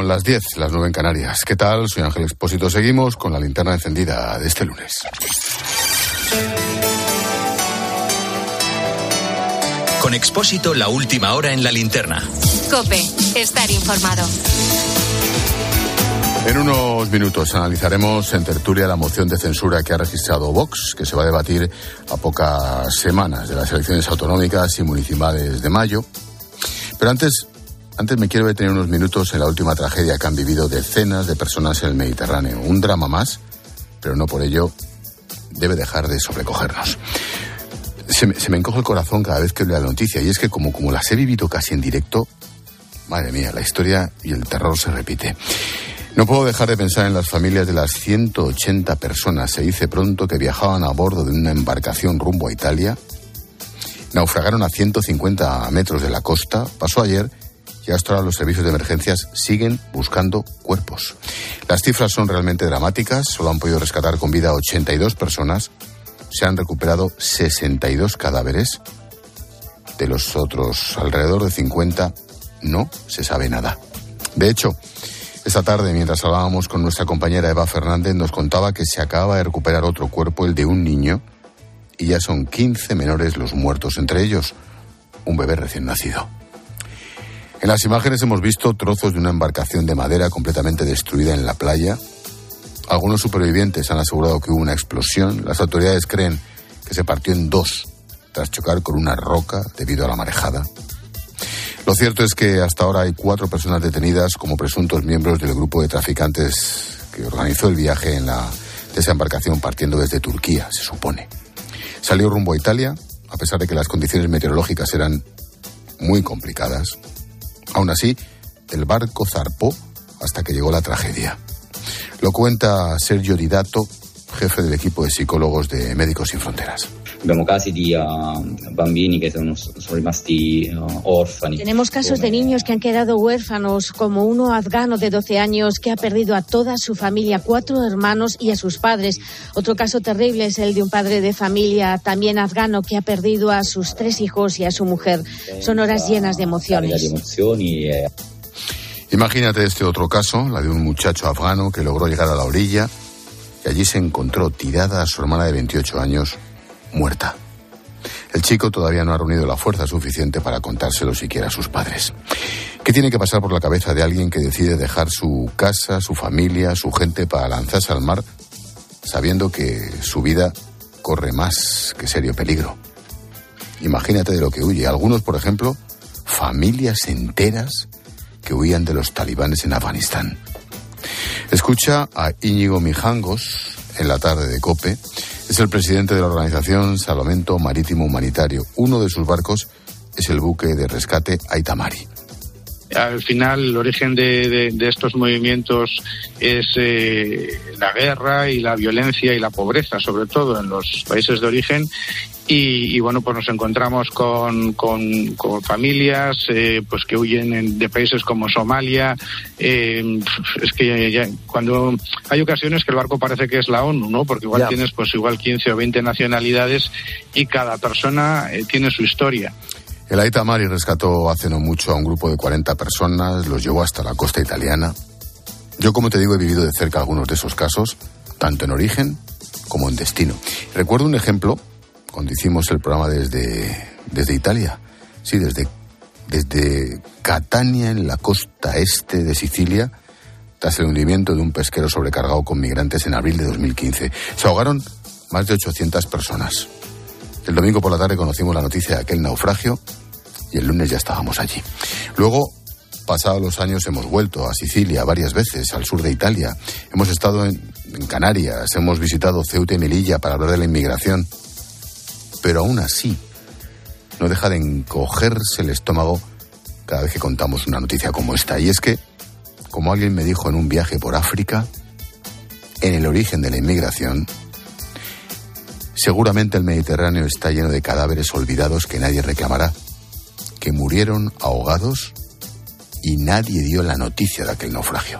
Son las 10, las 9 en Canarias. ¿Qué tal? Soy Ángel Expósito. Seguimos con la linterna encendida de este lunes. Con Expósito, la última hora en la linterna. Cope, estar informado. En unos minutos analizaremos en tertulia la moción de censura que ha registrado Vox, que se va a debatir a pocas semanas de las elecciones autonómicas y municipales de mayo. Pero antes antes me quiero detener unos minutos en la última tragedia que han vivido decenas de personas en el Mediterráneo. Un drama más, pero no por ello debe dejar de sobrecogernos. Se me, encoge el corazón cada vez que leo la noticia y es que como, como las he vivido casi en directo, madre mía, la historia y el terror se repite. No puedo dejar de pensar en las familias de las 180 personas, se dice pronto, que viajaban a bordo de una embarcación rumbo a Italia. Naufragaron a 150 metros de la costa. Pasó ayer y hasta ahora los servicios de emergencias siguen buscando cuerpos. Las cifras son realmente dramáticas, solo han podido rescatar con vida a 82 personas, se han recuperado 62 cadáveres, de los otros alrededor de 50 no se sabe nada. De hecho, esta tarde, mientras hablábamos con nuestra compañera Eva Fernández, nos contaba que se acaba de recuperar otro cuerpo, el de un niño, y ya son 15 menores los muertos, entre ellos un bebé recién nacido. En las imágenes hemos visto trozos de una embarcación de madera completamente destruida en la playa. Algunos supervivientes han asegurado que hubo una explosión. Las autoridades creen que se partió en dos tras chocar con una roca debido a la marejada. Lo cierto es que hasta ahora hay cuatro personas detenidas como presuntos miembros del grupo de traficantes que organizó el viaje en la desembarcación partiendo desde Turquía, se supone. Salió rumbo a Italia, a pesar de que las condiciones meteorológicas eran muy complicadas. Aún así, el barco zarpó hasta que llegó la tragedia. Lo cuenta Sergio Didato, jefe del equipo de psicólogos de Médicos Sin Fronteras. Uh, uh, Tenemos casos de niños que han quedado huérfanos, como uno afgano de 12 años que ha perdido a toda su familia, cuatro hermanos y a sus padres. Otro caso terrible es el de un padre de familia, también afgano, que ha perdido a sus tres hijos y a su mujer. Son horas llenas de emociones. Eh. Imagínate este otro caso, la de un muchacho afgano que logró llegar a la orilla y allí se encontró tirada a su hermana de 28 años muerta. El chico todavía no ha reunido la fuerza suficiente para contárselo siquiera a sus padres. ¿Qué tiene que pasar por la cabeza de alguien que decide dejar su casa, su familia, su gente para lanzarse al mar, sabiendo que su vida corre más que serio peligro? Imagínate de lo que huye. Algunos, por ejemplo, familias enteras que huían de los talibanes en Afganistán. Escucha a Íñigo Mijangos en la tarde de Cope es el presidente de la organización Salomento Marítimo Humanitario. Uno de sus barcos es el buque de rescate Aitamari. Al final, el origen de, estos movimientos es eh, la guerra y la violencia y la pobreza, sobre todo en los países de origen, y, bueno, pues nos encontramos con, con, familias eh, pues que huyen de países como Somalia. Eh, es que cuando hay ocasiones que el barco parece que es la ONU, ¿no? Porque igual tienes pues igual 15 o 20 nacionalidades y cada persona eh, tiene su historia. El Aita Mari rescató hace no mucho a un grupo de 40 personas, los llevó hasta la costa italiana. Yo, como te digo, he vivido de cerca algunos de esos casos, tanto en origen como en destino. Recuerdo un ejemplo cuando hicimos el programa desde, desde Italia. Sí, desde, desde Catania, en la costa este de Sicilia, tras el hundimiento de un pesquero sobrecargado con migrantes en abril de 2015. Se ahogaron más de 800 personas. El domingo por la tarde conocimos la noticia de aquel naufragio y el lunes ya estábamos allí. Luego, pasados los años, hemos vuelto a Sicilia varias veces, al sur de Italia. Hemos estado en, Canarias, hemos visitado Ceuta y Melilla para hablar de la inmigración pero aún así no deja de encogerse el estómago cada vez que contamos una noticia como esta. Y es que, como alguien me dijo en un viaje por África, en el origen de la inmigración, seguramente el Mediterráneo está lleno de cadáveres olvidados que nadie reclamará, que murieron ahogados y nadie dio la noticia de aquel naufragio.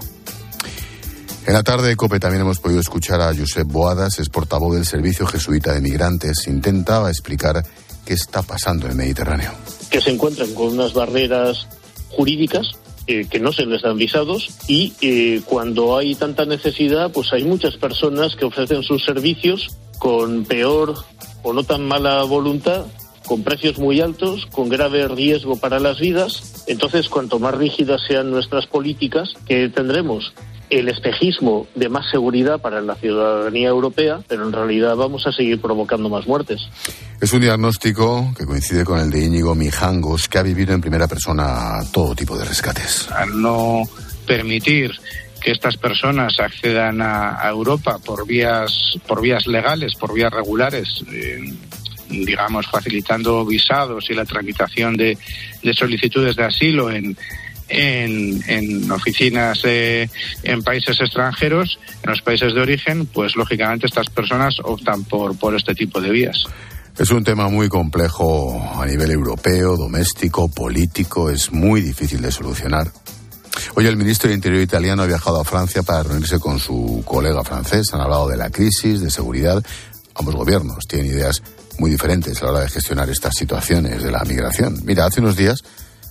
En la tarde de COPE también hemos podido escuchar a Josep Boadas, es portavoz del Servicio Jesuita de Migrantes. Intentaba explicar qué está pasando en el Mediterráneo. Que se encuentran con unas barreras jurídicas eh, que no se les dan visados y eh, cuando hay tanta necesidad, pues hay muchas personas que ofrecen sus servicios con peor o no tan mala voluntad con precios muy altos, con grave riesgo para las vidas. Entonces, cuanto más rígidas sean nuestras políticas, que tendremos el espejismo de más seguridad para la ciudadanía europea, pero en realidad vamos a seguir provocando más muertes. Es un diagnóstico que coincide con el de Íñigo Mijangos, que ha vivido en primera persona todo tipo de rescates. Al no permitir que estas personas accedan a, Europa por vías por vías legales, por vías regulares, eh, digamos facilitando visados y la tramitación de solicitudes de asilo en en, oficinas en países extranjeros, en los países de origen, pues lógicamente estas personas optan por, por este tipo de vías. Es un tema muy complejo a nivel europeo, doméstico, político, es muy difícil de solucionar. Hoy el ministro de Interior italiano ha viajado a Francia para reunirse con su colega francés. Han hablado de la crisis, de seguridad. Ambos gobiernos tienen ideas muy diferentes a la hora de gestionar estas situaciones de la migración. Mira, hace unos días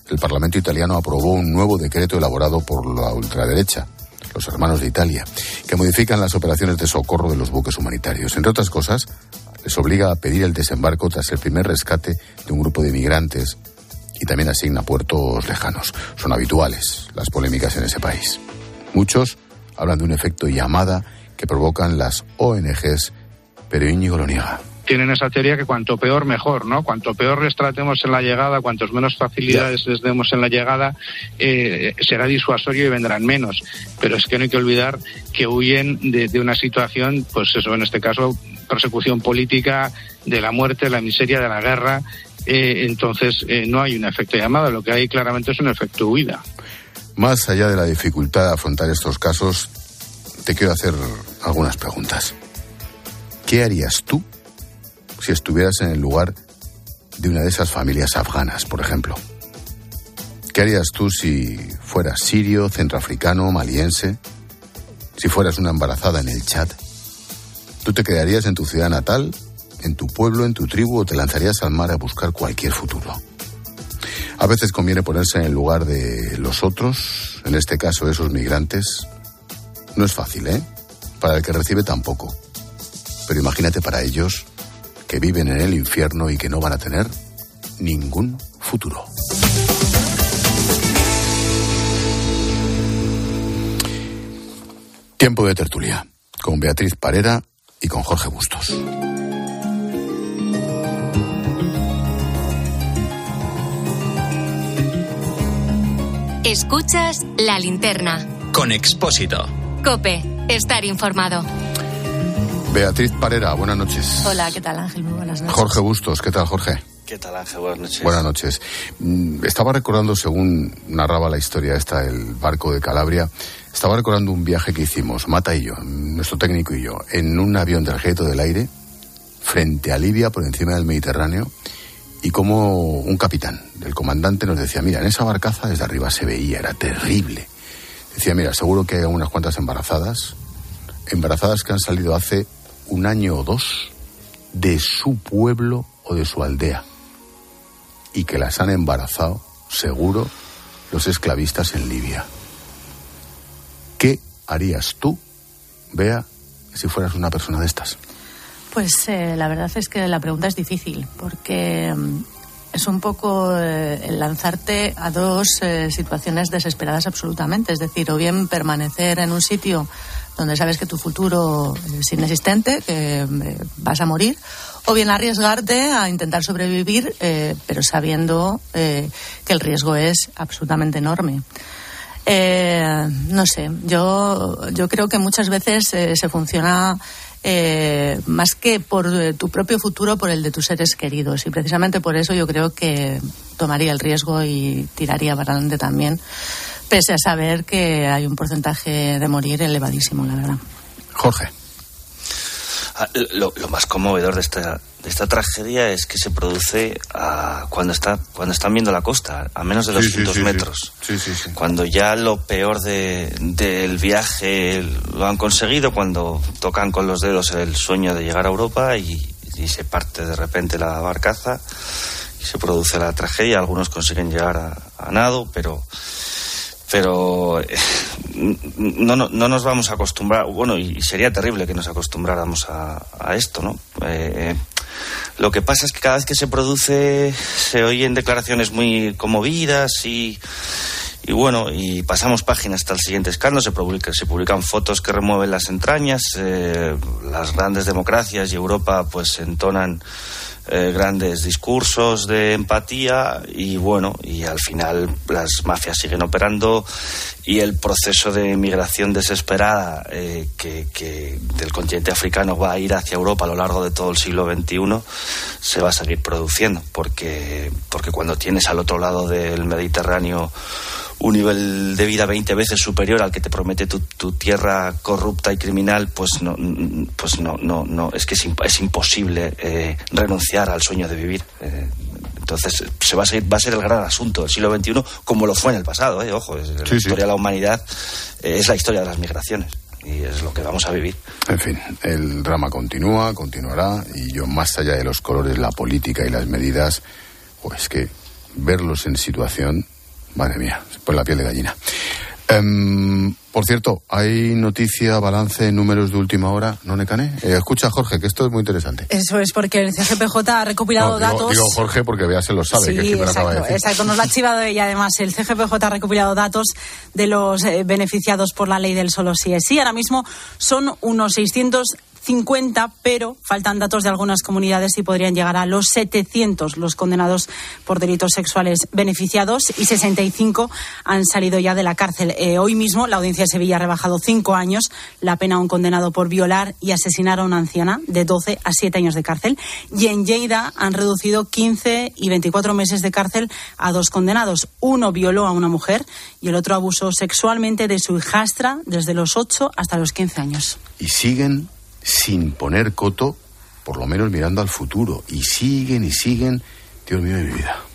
el Parlamento italiano aprobó un nuevo decreto elaborado por la ultraderecha, los hermanos de Italia, que modifican las operaciones de socorro de los buques humanitarios. Entre otras cosas, les obliga a pedir el desembarco tras el primer rescate de un grupo de migrantes y también asigna puertos lejanos. Son habituales las polémicas en ese país. Muchos hablan de un efecto llamada que provocan las ONGs, pero Íñigo lo niega tienen esa teoría que cuanto peor, mejor, ¿no? Cuanto peor les tratemos en la llegada, cuantos menos facilidades les demos en la llegada, eh, será disuasorio y vendrán menos. Pero es que no hay que olvidar que huyen de, una situación, pues eso, en este caso, persecución política, de la muerte, la miseria, de la guerra. Eh, entonces, eh, no hay un efecto llamada, lo que hay claramente es un efecto huida. Más allá de la dificultad de afrontar estos casos, te quiero hacer algunas preguntas. ¿Qué harías tú si estuvieras en el lugar de una de esas familias afganas, por ejemplo? ¿Qué harías tú si fueras sirio, centroafricano, maliense? Si fueras una embarazada en el chat? ¿Tú te quedarías en tu ciudad natal, en tu pueblo, en tu tribu o te lanzarías al mar a buscar cualquier futuro? A veces conviene ponerse en el lugar de los otros, en este caso esos migrantes. No es fácil, ¿eh? Para el que recibe tampoco. Pero imagínate para ellos que viven en el infierno y que no van a tener ningún futuro. Tiempo de tertulia con Beatriz Parera y con Jorge Bustos. Escuchas la linterna. Con Expósito. Cope, estar informado. Beatriz Parera, buenas noches. Hola, ¿qué tal Ángel? Muy buenas noches. Jorge Bustos, ¿qué tal Jorge? ¿Qué tal Ángel? Buenas noches. Buenas noches. Mm, estaba recordando, según narraba la historia esta, el barco de Calabria, estaba recordando un viaje que hicimos, Mata y yo, nuestro técnico y yo, en un avión del Ejército del Aire, frente a Libia, por encima del Mediterráneo, y como un capitán, el comandante, nos decía, mira, en esa barcaza desde arriba se veía, era terrible. Decía, mira, seguro que hay unas cuantas embarazadas, embarazadas que han salido hace un año o dos de su pueblo o de su aldea y que las han embarazado, seguro, los esclavistas en Libia. ¿Qué harías tú, Bea, si fueras una persona de estas? Pues eh, la verdad es que la pregunta es difícil, porque mm, es un poco eh, el lanzarte a dos eh, situaciones desesperadas absolutamente. Es decir, o bien permanecer en un sitio donde sabes que tu futuro es inexistente, que eh, vas a morir, o bien arriesgarte a intentar sobrevivir, eh, pero sabiendo que el riesgo es absolutamente enorme. no sé, yo, yo creo que muchas veces se funciona más que por tu propio futuro, por el de tus seres queridos. Y precisamente por eso yo creo que tomaría el riesgo y tiraría para adelante también pese a saber que hay un porcentaje de morir elevadísimo, la verdad. Jorge. Ah, lo, más conmovedor de esta, de esta tragedia es que se produce ah, cuando, está, cuando están viendo la costa, a menos de 200 metros. Cuando ya lo peor de, del viaje lo han conseguido, cuando tocan con los dedos el sueño de llegar a Europa y, se parte de repente la barcaza y se produce la tragedia. Algunos consiguen llegar a, a nado, pero pero eh, no, no, no, nos vamos a acostumbrar, bueno, y sería terrible que nos acostumbráramos a, esto, ¿no? Eh, lo que pasa es que cada vez que se produce se oyen declaraciones muy conmovidas y, y bueno, y pasamos páginas hasta el siguiente escándalo, se, publica, se publican fotos que remueven las entrañas, eh, las grandes democracias y Europa pues entonan eh, grandes discursos de empatía y bueno, y al final las mafias siguen operando y el proceso de migración desesperada eh, que, del continente africano va a ir hacia Europa a lo largo de todo el siglo XXI se va a seguir produciendo porque, porque cuando tienes al otro lado del Mediterráneo un nivel de vida 20 veces superior al que te promete tu, tierra corrupta y criminal, pues no, pues no, no, no es que es, imposible eh, renunciar al sueño de vivir. Eh, entonces se va a, ser, va a ser el gran asunto del siglo XXI, como lo fue en el pasado. Eh, ojo, es, la historia de la humanidad es la historia de las migraciones y es lo que vamos a vivir. En fin, el drama continúa, continuará y yo más allá de los colores, la política y las medidas, pues que verlos en situación Madre mía, se pone la piel de gallina. Em, por cierto, hay noticia, balance, números de última hora, ¿no, Necane? Eh, escucha, Jorge, que esto es muy interesante. Eso es, porque el CGPJ ha recopilado datos. Digo Jorge porque vea se lo sabe, sí, que exacto, exacto, nos lo ha chivado ella. Además, el CGPJ ha recopilado datos de los eh, beneficiados por la ley del solo sí es sí. Ahora mismo son unos 600 50, pero faltan datos de algunas comunidades y podrían llegar a los 700 los condenados por delitos sexuales beneficiados y 65 han salido ya de la cárcel. Eh, hoy mismo la Audiencia de Sevilla ha rebajado cinco años la pena a un condenado por violar y asesinar a una anciana de 12 a 7 años de cárcel. Y en Lleida han reducido 15 y 24 meses de cárcel a dos condenados. Uno violó a una mujer y el otro abusó sexualmente de su hijastra desde los 8 hasta los 15 años. Y siguen sin poner coto, por lo menos mirando al futuro. Y siguen y siguen, Dios mío de mi vida.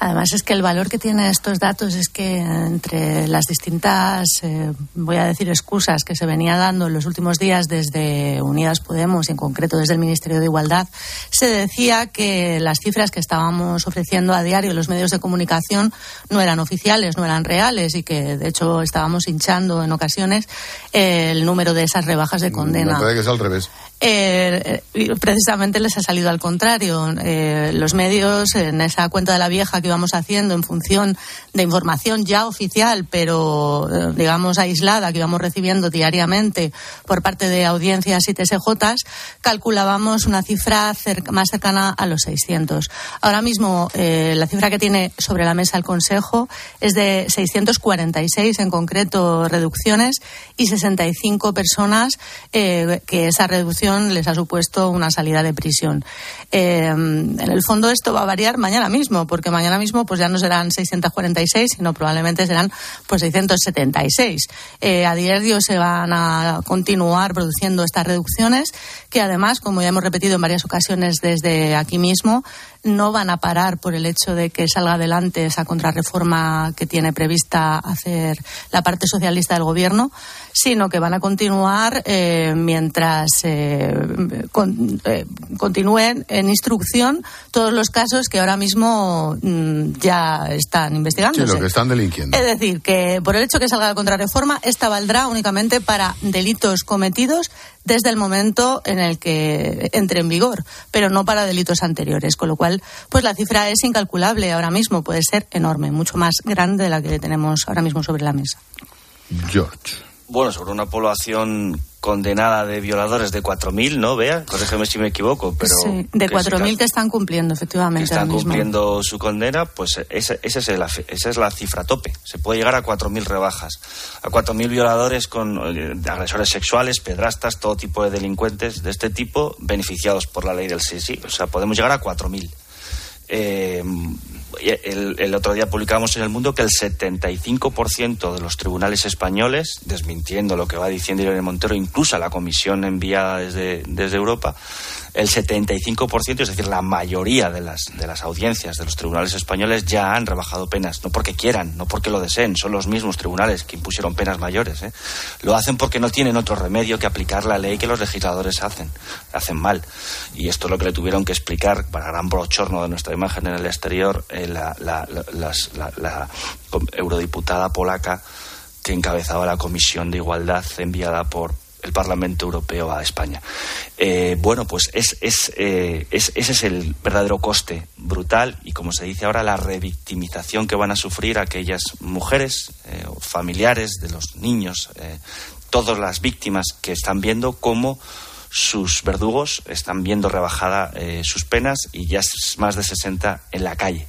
Además es que el valor que tienen estos datos es que entre las distintas, eh, voy a decir, excusas que se venía dando en los últimos días desde Unidas Podemos y en concreto desde el Ministerio de Igualdad, se decía que las cifras que estábamos ofreciendo a diario los medios de comunicación no eran oficiales, no eran reales y que de hecho estábamos hinchando en ocasiones el número de esas rebajas de condena. Me que es al revés. Eh, precisamente les ha salido al contrario. Eh, los medios, en esa cuenta de la vieja que íbamos haciendo en función de información ya oficial, pero eh, digamos aislada, que íbamos recibiendo diariamente por parte de audiencias y TSJs, calculábamos una cifra más cercana a los 600. Ahora mismo, la cifra que tiene sobre la mesa el Consejo es de 646 en concreto reducciones y 65 personas que esa reducción les ha supuesto una salida de prisión. Eh, en el fondo esto va a variar mañana mismo, porque mañana mismo pues ya no serán 646, sino probablemente serán pues 676. Eh, a diario se van a continuar produciendo estas reducciones, que además, como ya hemos repetido en varias ocasiones desde aquí mismo, no van a parar por el hecho de que salga adelante esa contrarreforma que tiene prevista hacer la parte socialista del gobierno, sino que van a continuar eh, mientras eh, eh, continúen en instrucción todos los casos que ahora mismo mm, ya están investigando. Sí, lo que están delinquiendo. Es decir, que por el hecho que salga la contrarreforma, esta valdrá únicamente para delitos cometidos desde el momento en el que entre en vigor, pero no para delitos anteriores, con lo cual, pues la cifra es incalculable ahora mismo, puede ser enorme, mucho más grande de la que tenemos ahora mismo sobre la mesa. George. Bueno, sobre una población condenada de violadores de 4.000, ¿no? Vea, corrígeme si me equivoco, pero... Sí, de 4.000 que están cumpliendo, efectivamente. Que están cumpliendo su condena, pues esa, esa, es la, esa es la cifra tope. Se puede llegar a 4.000 rebajas. A 4.000 violadores con eh, agresores sexuales, pedrastas, todo tipo de delincuentes de este tipo, beneficiados por la ley del sí, sí. O sea, podemos llegar a 4.000. Eh, el, otro día publicamos en El Mundo que el 75% de los tribunales españoles, desmintiendo lo que va diciendo Irene Montero, incluso a la comisión enviada desde, desde Europa, el 75%, es decir, la mayoría de las, de las audiencias de los tribunales españoles ya han rebajado penas, no porque quieran, no porque lo deseen, son los mismos tribunales que impusieron penas mayores. ¿eh? Lo hacen porque no tienen otro remedio que aplicar la ley que los legisladores hacen, hacen mal. Y esto es lo que le tuvieron que explicar, para gran brochorno de nuestra imagen en el exterior, eh, la, eurodiputada polaca que encabezaba la Comisión de Igualdad enviada por el Parlamento Europeo a España. Eh, bueno, pues es, eh, es, ese es el verdadero coste brutal y, como se dice ahora, la revictimización que van a sufrir aquellas mujeres eh, o familiares de los niños, todas las víctimas que están viendo cómo sus verdugos están viendo rebajada sus penas y ya es más de 60 en la calle.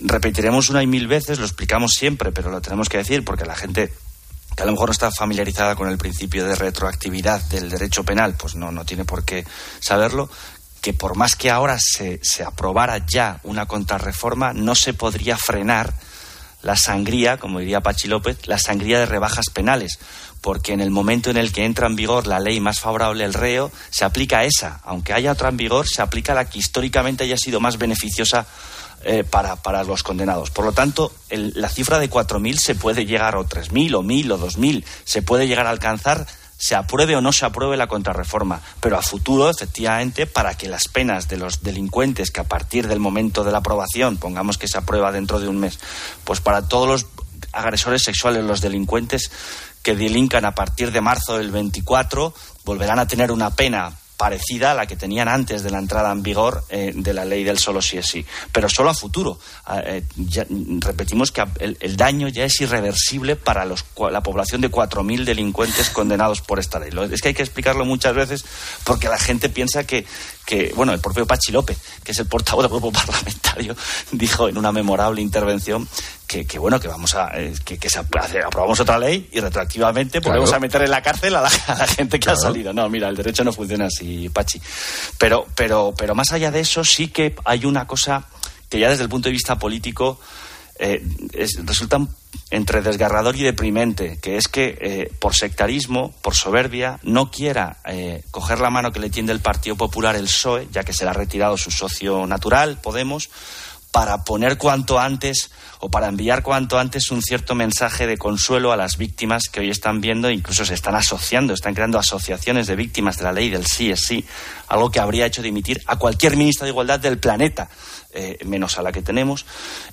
repetiremos una y mil veces, lo explicamos siempre, pero lo tenemos que decir porque la gente que a lo mejor no está familiarizada con el principio de retroactividad del derecho penal, pues no, no tiene por qué saberlo, que por más que ahora se, se aprobara ya una contrarreforma, no se podría frenar la sangría, como diría Pachi López, la sangría de rebajas penales, porque en el momento en el que entra en vigor la ley más favorable al reo, se aplica esa. Aunque haya otra en vigor, se aplica la que históricamente haya sido más beneficiosa eh, para, para, los condenados. Por lo tanto, la cifra de 4.000 se puede llegar, o 3.000, o 1.000, o 2.000, se puede llegar a alcanzar se apruebe o no se apruebe la contrarreforma, pero a futuro, efectivamente, para que las penas de los delincuentes que a partir del momento de la aprobación, pongamos que se aprueba dentro de un mes, pues para todos los agresores sexuales, los delincuentes que delincan a partir de marzo del 24, volverán a tener una pena parecida a la que tenían antes de la entrada en vigor eh, de la ley del solo sí es sí, pero solo a futuro. Ah, eh, repetimos que el, daño ya es irreversible para los, la población de 4.000 delincuentes condenados por esta ley. Es que hay que explicarlo muchas veces porque la gente piensa que, bueno, el propio Pachi López, que es el portavoz del grupo parlamentario, dijo en una memorable intervención que, que bueno, que vamos a, eh, que, que se aprobamos otra ley y retroactivamente podemos a meter en la cárcel a la, gente que ha salido. No, mira, el derecho no funciona así, Pachi. Pero, pero, pero más allá de eso, sí que hay una cosa que ya desde el punto de vista político eh, resulta entre desgarrador y deprimente, que es que eh, por sectarismo, por soberbia, no quiera eh, coger la mano que le tiende el Partido Popular, el PSOE, ya que se le ha retirado su socio natural, Podemos, para poner cuanto antes o para enviar cuanto antes un cierto mensaje de consuelo a las víctimas que hoy están viendo, incluso se están asociando, están creando asociaciones de víctimas de la ley del sí es sí, algo que habría hecho dimitir a cualquier ministro de Igualdad del planeta. Eh, menos a la que tenemos,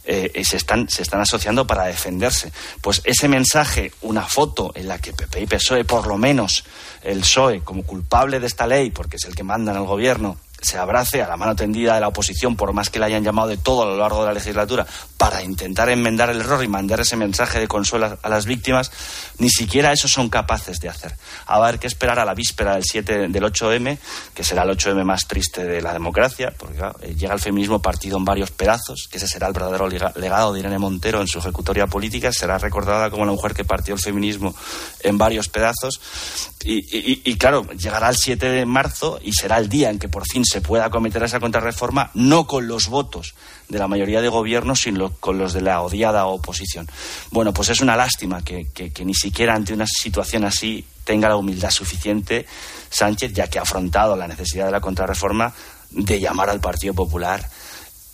eh, se, están, se están asociando para defenderse. Pues ese mensaje, una foto en la que PP y PSOE, por lo menos el PSOE, como culpable de esta ley, porque es el que manda en el gobierno, se abrace a la mano tendida de la oposición, por más que la hayan llamado de todo a lo largo de la legislatura, para intentar enmendar el error y mandar ese mensaje de consuelo a las víctimas, ni siquiera eso son capaces de hacer. a haber que esperar a la víspera del 7 del 8M, que será el 8M más triste de la democracia, porque eh, llega el feminismo partido en varios pedazos, que ese será el verdadero legado de Irene Montero en su ejecutoria política, será recordada como la mujer que partió el feminismo en varios pedazos. Y, y claro, llegará el 7 de marzo y será el día en que por fin se pueda cometer esa contrarreforma, no con los votos de la mayoría de gobiernos, sino con los de la odiada oposición. Bueno, pues es una lástima que, ni siquiera ante una situación así tenga la humildad suficiente Sánchez, ya que ha afrontado la necesidad de la contrarreforma, de llamar al Partido Popular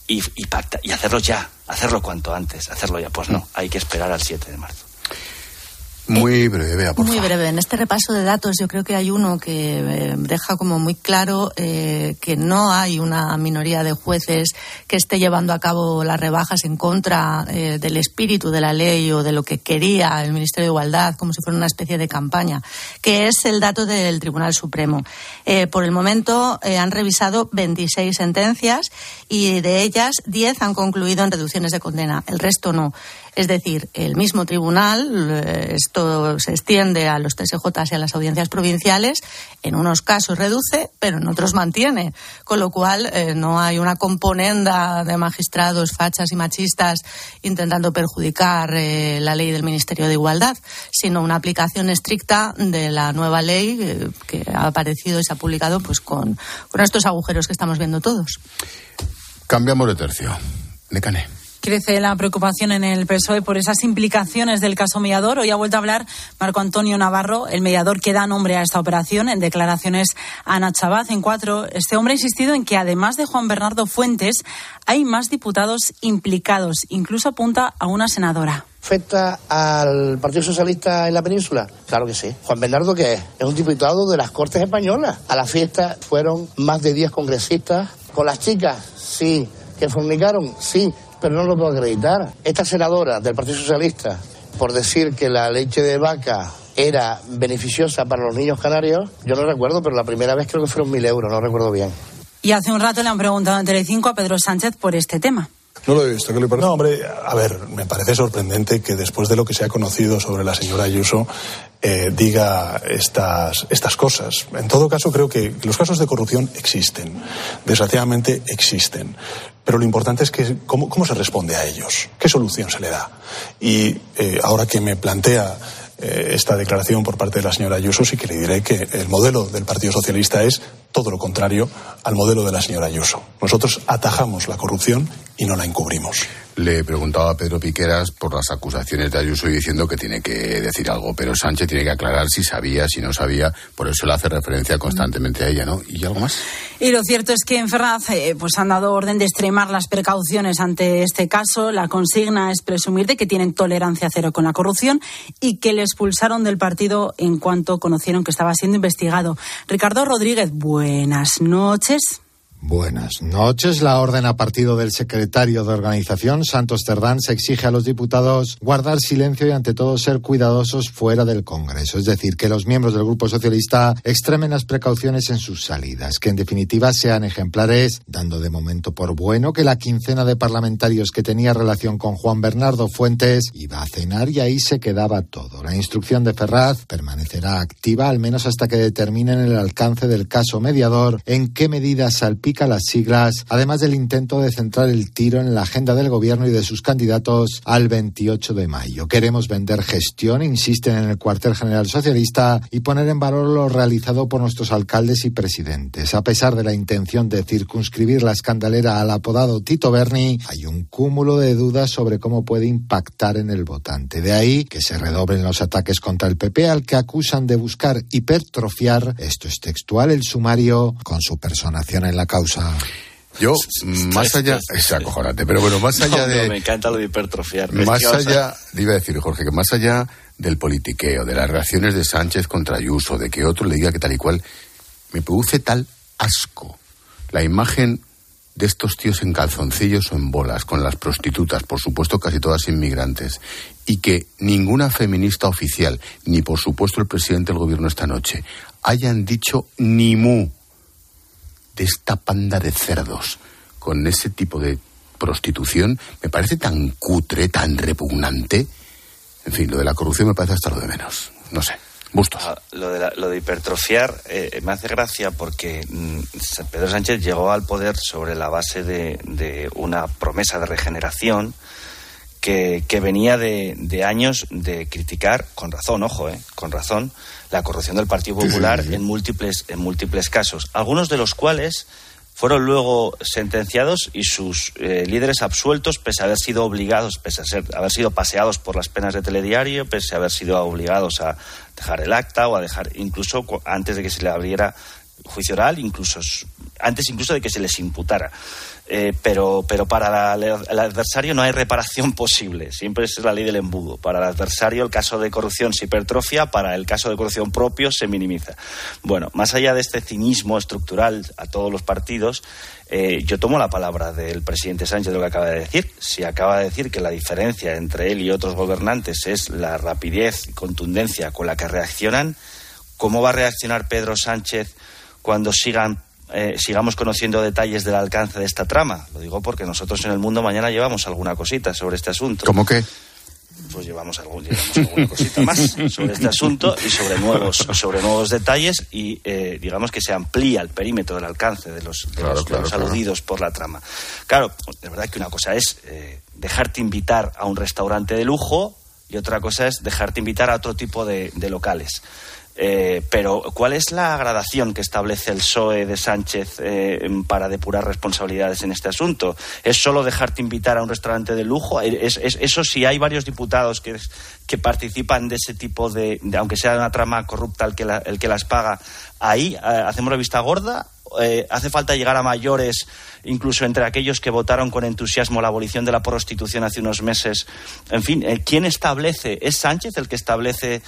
y, y hacerlo ya, hacerlo cuanto antes, hacerlo ya. Pues no, hay que esperar al 7 de marzo. Muy breve, por Muy breve. En este repaso de datos yo creo que hay uno que eh, deja como muy claro eh, que no hay una minoría de jueces que esté llevando a cabo las rebajas en contra eh, del espíritu de la ley o de lo que quería el Ministerio de Igualdad, como si fuera una especie de campaña, que es el dato del Tribunal Supremo. por el momento han revisado 26 sentencias y de ellas 10 han concluido en reducciones de condena. El resto no. Es decir, el mismo tribunal, eh, se extiende a los TSJ y a las audiencias provinciales, en unos casos reduce, pero en otros mantiene. Con lo cual, eh, no hay una componenda de magistrados fachas y machistas intentando perjudicar eh, la ley del Ministerio de Igualdad, sino una aplicación estricta de la nueva ley que ha aparecido y se ha publicado pues con, con estos agujeros que estamos viendo todos. Cambiamos de tercio. Necane. Crece la preocupación en el PSOE por esas implicaciones del caso mediador. Hoy ha vuelto a hablar Marco Antonio Navarro, el mediador que da nombre a esta operación, en declaraciones a Ana Chabaz en cuatro. Este hombre ha insistido en que además de Juan Bernardo Fuentes, hay más diputados implicados. Incluso apunta a una senadora. ¿Afecta al Partido Socialista en la península? Claro que sí. Juan Bernardo, ¿qué es? Es un diputado de las Cortes Españolas. A la fiesta fueron más de 10 congresistas. Con las chicas, sí. ¿Que fornicaron? Sí. Pero no lo puedo acreditar. Esta senadora del Partido Socialista, por decir que la leche de vaca era beneficiosa para los niños canarios, yo no recuerdo, pero la primera vez creo que fueron mil euros, no recuerdo bien. Y hace un rato le han preguntado en Telecinco a Pedro Sánchez por este tema. No lo he visto, ¿qué le parece? No, hombre, a ver, me parece sorprendente que después de lo que se ha conocido sobre la señora Ayuso eh, diga estas, estas cosas. En todo caso, creo que los casos de corrupción existen. Desgraciadamente existen. Pero lo importante es que cómo, cómo se responde a ellos, qué solución se le da. Y eh, ahora que me plantea eh, esta declaración por parte de la señora Ayuso, sí que le diré que el modelo del Partido Socialista es todo lo contrario al modelo de la señora Ayuso. Nosotros atajamos la corrupción y no la encubrimos. Le preguntaba a Pedro Piqueras por las acusaciones de Ayuso y diciendo que tiene que decir algo, pero Sánchez tiene que aclarar si sabía, si no sabía, por eso le hace referencia constantemente a ella, ¿no? ¿Y algo más? Y lo cierto es que en Ferraz eh, pues han dado orden de extremar las precauciones ante este caso. La consigna es presumir de que tienen tolerancia cero con la corrupción y que le expulsaron del partido en cuanto conocieron que estaba siendo investigado. Ricardo Rodríguez, buenas noches. Buenas noches. La orden a partido del secretario de organización, Santos Cerdán, se exige a los diputados guardar silencio y ante todo ser cuidadosos fuera del Congreso. Es decir, que los miembros del Grupo Socialista extremen las precauciones en sus salidas, que en definitiva sean ejemplares, dando de momento por bueno que la quincena de parlamentarios que tenía relación con Juan Bernardo Fuentes iba a cenar y ahí se quedaba todo. La instrucción de Ferraz permanecerá activa al menos hasta que determinen el alcance del caso mediador, en qué medidas las siglas, además del intento de centrar el tiro en la agenda del gobierno y de sus candidatos al 28 de mayo. Queremos vender gestión, insisten en el cuartel general socialista, y poner en valor lo realizado por nuestros alcaldes y presidentes. A pesar de la intención de circunscribir la escandalera al apodado Tito Berni, hay un cúmulo de dudas sobre cómo puede impactar en el votante. De ahí que se redoblen los ataques contra el PP al que acusan de buscar hipertrofiar, esto es textual, el sumario con su personación en la causa. Yo, más allá, es acojonante, pero bueno, más allá de. me encanta lo de hipertrofiar. Más allá, le iba a decir, Jorge, que más allá del politiqueo, de las reacciones de Sánchez contra Ayuso, de que otro le diga que tal y cual, me produce tal asco la imagen de estos tíos en calzoncillos o en bolas, con las prostitutas, por supuesto casi todas inmigrantes, y que ninguna feminista oficial, ni por supuesto el presidente del gobierno esta noche, hayan dicho ni mu de esta panda de cerdos con ese tipo de prostitución me parece tan cutre, tan repugnante. En fin, lo de la corrupción me parece hasta lo de menos. No sé. Bustos. Ah, lo, de lo de hipertrofiar eh, me hace gracia porque mm, Pedro Sánchez llegó al poder sobre la base de, una promesa de regeneración que, venía de, de, años de criticar, con razón, ojo, eh, con razón, la corrupción del Partido Popular en múltiples en múltiples casos, algunos de los cuales fueron luego sentenciados y sus eh, líderes absueltos pese a haber sido obligados, pese a ser, haber sido paseados por las penas de telediario, pese a haber sido obligados a dejar el acta o a dejar incluso antes de que se le abriera juicio oral, incluso antes incluso de que se les imputara. Eh, pero, pero para el adversario no hay reparación posible. Siempre es la ley del embudo. Para el adversario el caso de corrupción se hipertrofia, para el caso de corrupción propio se minimiza. Bueno, más allá de este cinismo estructural a todos los partidos, eh, yo tomo la palabra del presidente Sánchez de lo que acaba de decir. Si acaba de decir que la diferencia entre él y otros gobernantes es la rapidez y contundencia con la que reaccionan, ¿cómo va a reaccionar Pedro Sánchez cuando sigan eh, sigamos conociendo detalles del alcance de esta trama. Lo digo porque nosotros en el mundo mañana llevamos alguna cosita sobre este asunto. ¿Cómo qué? Pues llevamos, alguna cosita más sobre este asunto y sobre nuevos, sobre nuevos detalles y eh, digamos que se amplía el perímetro del alcance de los, aludidos por la trama. Claro, de verdad que una cosa es eh, dejarte invitar a un restaurante de lujo y otra cosa es dejarte invitar a otro tipo de locales. Eh, pero, ¿cuál es la gradación que establece el PSOE de Sánchez eh, para depurar responsabilidades en este asunto? ¿Es solo dejarte invitar a un restaurante de lujo? ¿Es, eso si hay varios diputados que, que participan de ese tipo de, aunque sea una trama corrupta el que, el que las paga, ahí eh, hacemos la vista gorda? ¿Hace falta llegar a mayores, incluso entre aquellos que votaron con entusiasmo la abolición de la prostitución hace unos meses? En fin, ¿quién establece? ¿Es Sánchez el que establece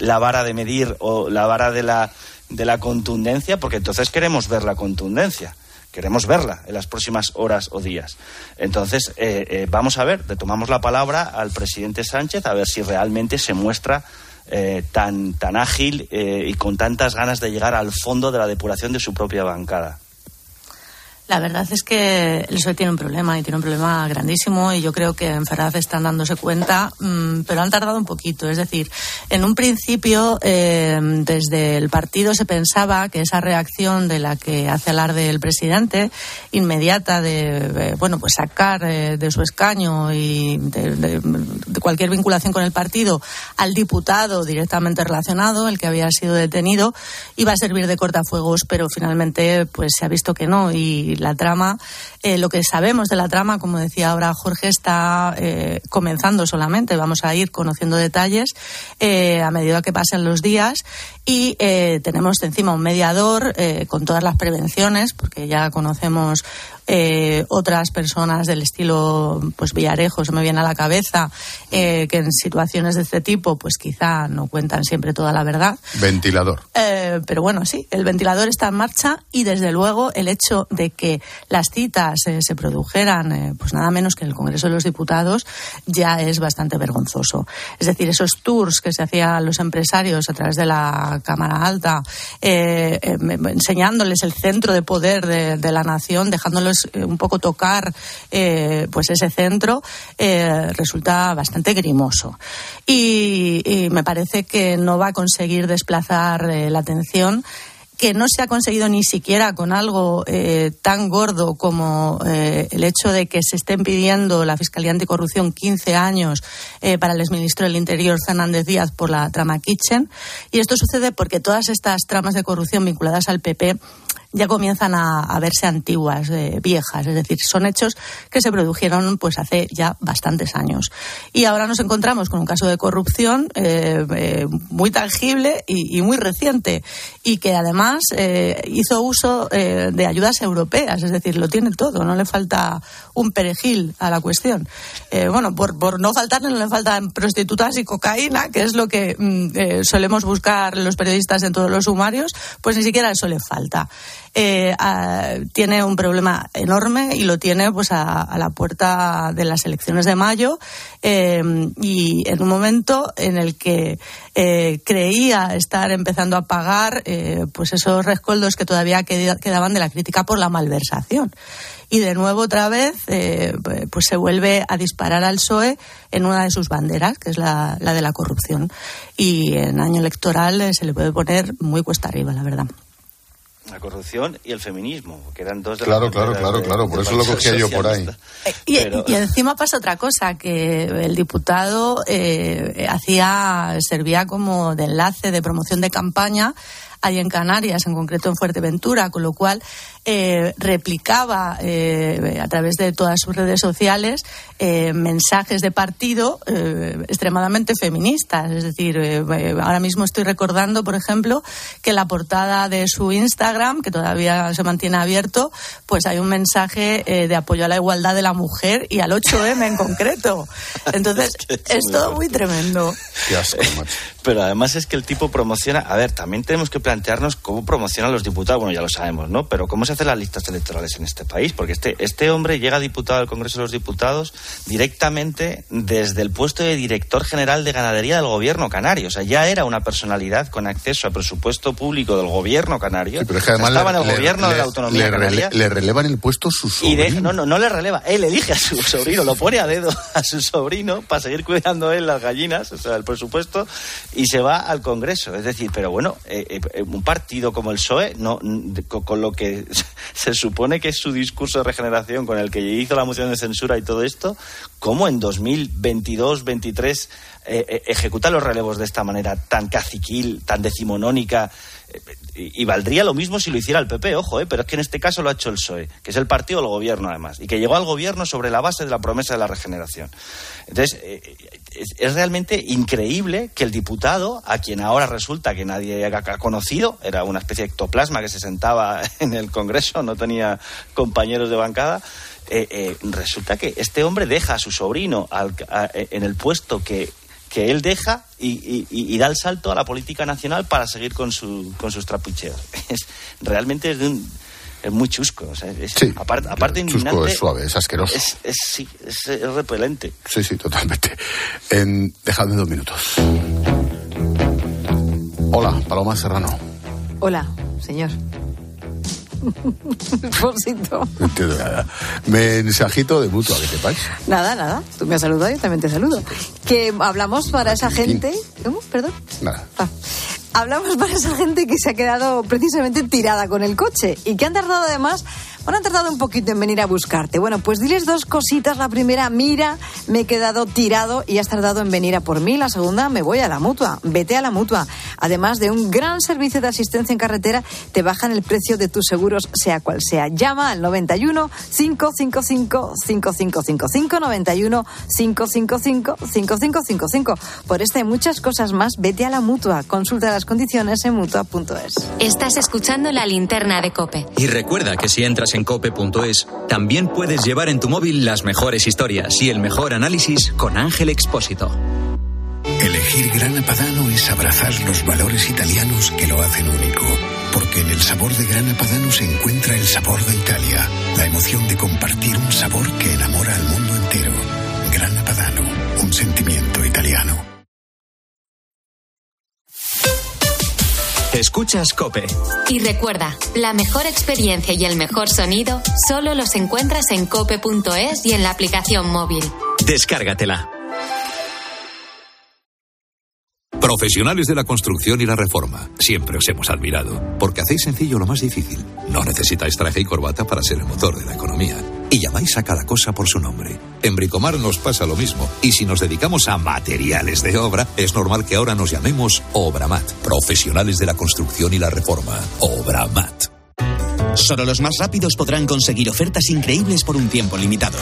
la vara de medir o la vara de la, de la contundencia, porque entonces queremos ver la contundencia. Queremos verla en las próximas horas o días. Entonces, eh, eh, vamos a ver, le tomamos la palabra al presidente Sánchez a ver si realmente se muestra eh, tan, tan ágil y con tantas ganas de llegar al fondo de la depuración de su propia bancada. La verdad es que el PSOE tiene un problema y tiene un problema grandísimo y yo creo que en Ferraz están dándose cuenta, mm, pero han tardado un poquito. Es decir, en un principio eh, desde el partido se pensaba que esa reacción de la que hace alarde el presidente, inmediata de, eh, bueno, pues sacar eh, de su escaño y de, cualquier vinculación con el partido al diputado directamente relacionado, el que había sido detenido, iba a servir de cortafuegos, pero finalmente pues se ha visto que no y la trama, eh, lo que sabemos de la trama, como decía ahora Jorge, está eh, comenzando solamente. Vamos a ir conociendo detalles eh, a medida que pasen los días y tenemos encima un mediador con todas las prevenciones, porque ya conocemos eh, otras personas del estilo pues Villarejo se me viene a la cabeza eh, que en situaciones de este tipo pues quizá no cuentan siempre toda la verdad. Ventilador. Eh, pero bueno sí el ventilador está en marcha y desde luego el hecho de que las citas se produjeran pues nada menos que en el Congreso de los Diputados ya es bastante vergonzoso. Es decir esos tours que se hacían los empresarios a través de la Cámara Alta enseñándoles el centro de poder de, de la nación dejándolos eh, un poco tocar eh, pues ese centro eh, resulta bastante grimoso. Y, me parece que no va a conseguir desplazar la atención que no se ha conseguido ni siquiera con algo tan gordo como el hecho de que se estén pidiendo la Fiscalía Anticorrupción 15 años para el exministro del Interior, Fernández Díaz, por la trama Kitchen. Y esto sucede porque todas estas tramas de corrupción vinculadas al PP ya comienzan a, verse antiguas, eh, viejas, es decir, son hechos que se produjeron pues hace ya bastantes años. Y ahora nos encontramos con un caso de corrupción eh, eh, muy tangible y, muy reciente y que además hizo uso de ayudas europeas, es decir, lo tiene todo, no le falta un perejil a la cuestión. bueno, por, por no faltarle, no le faltan prostitutas y cocaína, que es lo que mm, solemos buscar los periodistas en todos los sumarios, pues ni siquiera eso le falta eh, tiene un problema enorme y lo tiene pues a, la puerta de las elecciones de mayo eh, y en un momento en el que eh, creía estar empezando a pagar eh, pues esos rescoldos que todavía quedaban de la crítica por la malversación y de nuevo otra vez pues se vuelve a disparar al PSOE en una de sus banderas, que es la, la de la corrupción. Y en año electoral se le puede poner muy cuesta arriba, la verdad la corrupción y el feminismo, que eran dos de Claro, claro, claro, claro, por eso lo cogía yo por ahí. Eh, y, encima pasa otra cosa, que el diputado eh, hacía, servía como de enlace, de promoción de campaña ahí en Canarias, en concreto en Fuerteventura, con lo cual eh, replicaba eh, a través de todas sus redes sociales eh, mensajes de partido extremadamente feministas. Es decir, ahora mismo estoy recordando, por ejemplo, que en la portada de su Instagram, que todavía se mantiene abierto, pues hay un mensaje de apoyo a la igualdad de la mujer y al 8M en concreto. Entonces, es, todo muy tremendo. Pero además es que el tipo promociona. A ver, también tenemos que plantearnos cómo promocionan los diputados. Bueno, ya lo sabemos, ¿no? Pero cómo se hacer las listas electorales en este país, porque este, este hombre llega diputado al Congreso de los Diputados directamente desde el puesto de director general de ganadería del gobierno canario. O sea, ya era una personalidad con acceso a presupuesto público del gobierno canario. pero es que además estaba en el gobierno de la autonomía le, le relevan el puesto su sobrino. no, no, no le releva. Él elige a su sobrino, lo pone a dedo a su sobrino para seguir cuidando él las gallinas, o sea, el presupuesto, y se va al Congreso. Es decir, pero bueno, eh, eh, un partido como el PSOE, no, con lo que se supone que es su discurso de regeneración con el que hizo la moción de censura y todo esto, ¿cómo en 2022, 23 eh, eh, ejecutar los relevos de esta manera tan caciquil, tan decimonónica. Y, valdría lo mismo si lo hiciera el PP, ojo, pero es que en este caso lo ha hecho el PSOE, que es el partido del gobierno además, y que llegó al gobierno sobre la base de la promesa de la regeneración. Entonces, es, realmente increíble que el diputado, a quien ahora resulta que nadie ha conocido, era una especie de ectoplasma que se sentaba en el Congreso, no tenía compañeros de bancada, resulta que este hombre deja a su sobrino en el puesto que que él deja y, da el salto a la política nacional para seguir con, su, con sus trapicheos. Es, realmente es, de un, es muy chusco. aparte, aparte chusco es suave, es asqueroso. Es, es, sí, es, repelente. Sí, sí, totalmente. En, dejadme dos minutos. Hola, Paloma Serrano. Hola, señor. Mensajito de mutua, ¿qué te pasa? Nada, nada. Tú me has saludado, yo también te saludo. Que hablamos para esa gente. ¿Cómo? Perdón. Nada. Ah. Hablamos para esa gente que se ha quedado precisamente tirada con el coche y que han tardado además bueno, han tardado un poquito en venir a buscarte. Bueno, pues diles dos cositas. La primera, mira, me he quedado tirado y has tardado en venir a por mí. La segunda, me voy a la mutua. Vete a la mutua. Además de un gran servicio de asistencia en carretera, te bajan el precio de tus seguros, sea cual sea. Llama al 91 555 5555 91 555 5555. Por esta y muchas cosas más, vete a la mutua. Consulta las condiciones en mutua.es. Estás escuchando la linterna de Cope. Y recuerda que si entras en cope.es, también puedes llevar en tu móvil las mejores historias y el mejor análisis con Ángel Expósito. Elegir Grana Padano es abrazar los valores italianos que lo hacen único. Porque en el sabor de Grana Padano se encuentra el sabor de Italia, la emoción de compartir un sabor que enamora al mundo entero. Grana Padano, un sentimiento italiano. Escuchas Cope. Y recuerda, la mejor experiencia y el mejor sonido solo los encuentras en cope.es y en la aplicación móvil. Descárgatela. Profesionales de la construcción y la reforma, siempre os hemos admirado, porque hacéis sencillo lo más difícil. No necesitáis traje y corbata para ser el motor de la economía. Y llamáis a cada cosa por su nombre. En Bricomar nos pasa lo mismo. Y si nos dedicamos a materiales de obra, es normal que ahora nos llamemos Obramat. Profesionales de la construcción y la reforma. Obramat. Solo los más rápidos podrán conseguir ofertas increíbles por un tiempo limitado,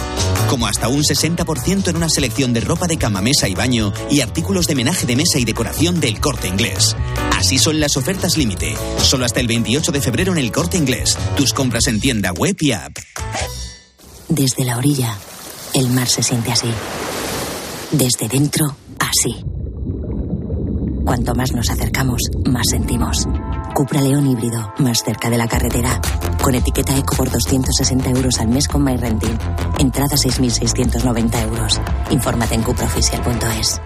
como hasta un 60% en una selección de ropa de cama, mesa y baño y artículos de menaje de mesa y decoración del corte inglés. Así son las ofertas límite, solo hasta el 28 de febrero en el corte inglés. Tus compras en tienda web y app. Desde la orilla, el mar se siente así. Desde dentro, así. Cuanto más nos acercamos, más sentimos. Cupra León híbrido, más cerca de la carretera. Con etiqueta Eco por 260 euros al mes con MyRenting. Entrada 6.690 euros. Infórmate en cupraoficial.es.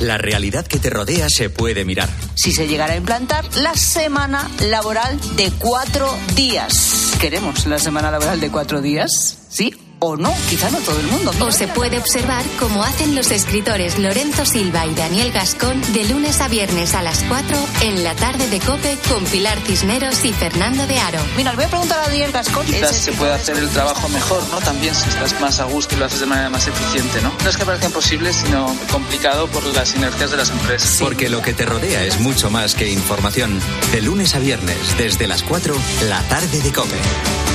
La realidad que te rodea se puede mirar. Si se llegara a implantar la semana laboral de cuatro días. ¿Queremos la semana laboral de cuatro días? ¿Sí o no, quizá no todo el mundo. O se puede observar cómo hacen los escritores Lorenzo Silva y Daniel Gascón de lunes a viernes a las 4 en la tarde de Cope con Pilar Cisneros y Fernando de Aro. Mira, le voy a preguntar a Daniel Gascón. Quizás se puede hacer el trabajo mejor, ¿no? También si estás más a gusto y lo haces de manera más eficiente, ¿no? No es que parezca imposible, sino complicado por las sinergias de las empresas. Porque lo que te rodea es mucho más que información. De lunes a viernes, desde las 4, la tarde de Cope.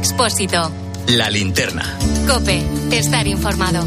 Expósito. La linterna. Cope. Estar informado.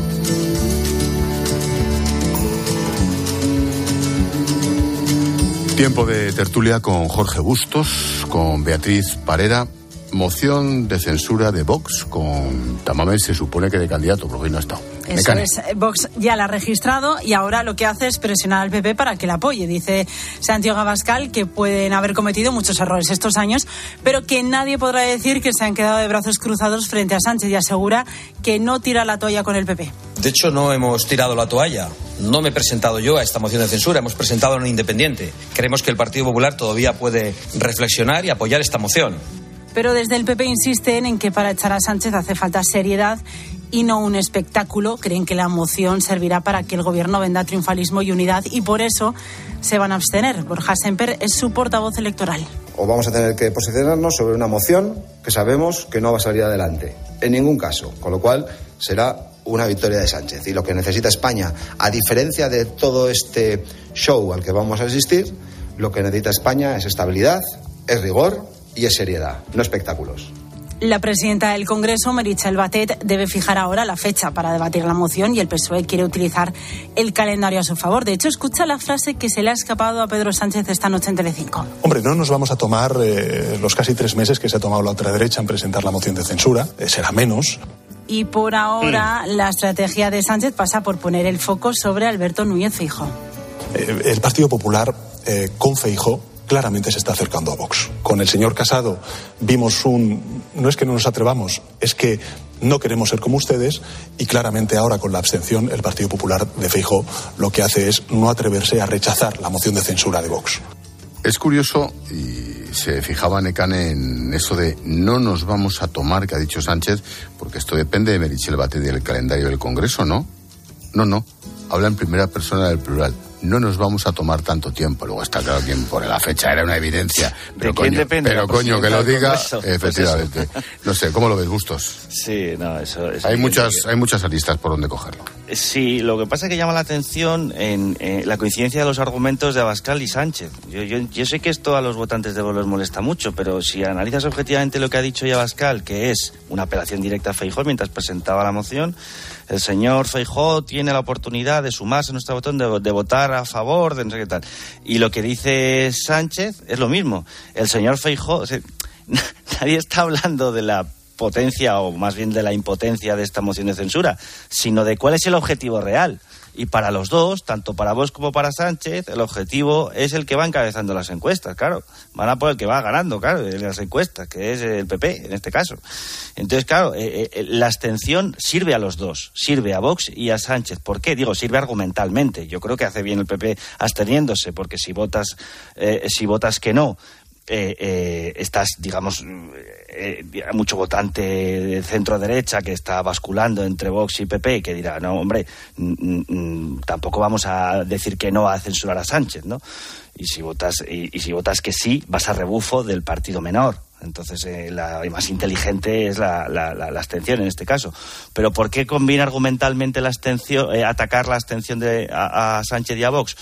Tiempo de tertulia con Jorge Bustos, con Beatriz Parera. Moción de censura de Vox con Tamames, se supone que de candidato, porque hoy no ha estado. Eso es. Vox ya la ha registrado y ahora lo que hace es presionar al PP para que la apoye. Dice Santiago Abascal que pueden haber cometido muchos errores estos años, pero que nadie podrá decir que se han quedado de brazos cruzados frente a Sánchez y asegura que no tira la toalla con el PP. De hecho, no hemos tirado la toalla. No me he presentado yo a esta moción de censura, hemos presentado una independiente. Creemos que el Partido Popular todavía puede reflexionar y apoyar esta moción. Pero desde el PP insisten en que para echar a Sánchez hace falta seriedad y no un espectáculo. Creen que la moción servirá para que el gobierno venda triunfalismo y unidad y por eso se van a abstener. Borja Semper es su portavoz electoral. O vamos a tener que posicionarnos sobre una moción que sabemos que no va a salir adelante, en ningún caso, con lo cual será una victoria de Sánchez. Y lo que necesita España, a diferencia de todo este show al que vamos a asistir, lo que necesita España es estabilidad, es rigor y es seriedad, no espectáculos. La presidenta del Congreso, Merichel Batet, debe fijar ahora la fecha para debatir la moción y el PSOE quiere utilizar el calendario a su favor. De hecho, escucha la frase que se le ha escapado a Pedro Sánchez esta noche en Telecinco. Hombre, no nos vamos a tomar eh, los casi tres meses que se ha tomado la otra derecha en presentar la moción de censura. Eh, será menos. Y por ahora, la estrategia de Sánchez pasa por poner el foco sobre Alberto Núñez Feijóo. Eh, el Partido Popular, con Feijóo, claramente se está acercando a Vox. Con el señor Casado vimos un... No es que no nos atrevamos, es que no queremos ser como ustedes y claramente ahora con la abstención el Partido Popular de Feijóo lo que hace es no atreverse a rechazar la moción de censura de Vox. Es curioso y se fijaba Necane en eso de no nos vamos a tomar, que ha dicho Sánchez, porque esto depende de Merichel Bate del calendario del Congreso, ¿no? No, no. Habla en primera persona del plural no nos vamos a tomar tanto tiempo. Luego está claro quién pone la fecha, era una evidencia. Pero coño, depende pero coño que lo diga, pues efectivamente. no sé, ¿cómo lo ves, Gustos? Sí, no, eso, hay muchas, hay muchas aristas por donde cogerlo. Sí, lo que pasa es que llama la atención en la coincidencia de los argumentos de Abascal y Sánchez. Yo, yo, yo, sé que esto a los votantes de Vox les molesta mucho, pero si analizas objetivamente lo que ha dicho Abascal, que es una apelación directa a Feijóo mientras presentaba la moción, el señor Feijóo tiene la oportunidad de sumarse a nuestra botón, de, de, votar a favor, de no sé qué tal. Y lo que dice Sánchez es lo mismo. El señor Feijóo, o sea, nadie está hablando de la potencia o más bien de la impotencia de esta moción de censura, sino de cuál es el objetivo real. Y para los dos, tanto para vos como para Sánchez, el objetivo es el que va encabezando las encuestas, claro. Van a por el que va ganando, claro, en las encuestas, que es el PP en este caso. Entonces, claro, eh, eh, la abstención sirve a los dos, sirve a Vox y a Sánchez. ¿Por qué? Digo, sirve argumentalmente. Yo creo que hace bien el PP absteniéndose, porque si votas, eh, si votas que no, eh, eh, digamos, eh, mucho votante de centro derecha que está basculando entre Vox y PP y que dirá, no, hombre, tampoco vamos a decir que no a censurar a Sánchez, ¿no? Y si votas, y, si votas que sí, vas a rebufo del partido menor. Entonces, eh, la más inteligente es la, la, la, abstención en este caso. Pero ¿por qué conviene argumentalmente la abstención, eh, atacar la abstención de, a Sánchez y a Vox?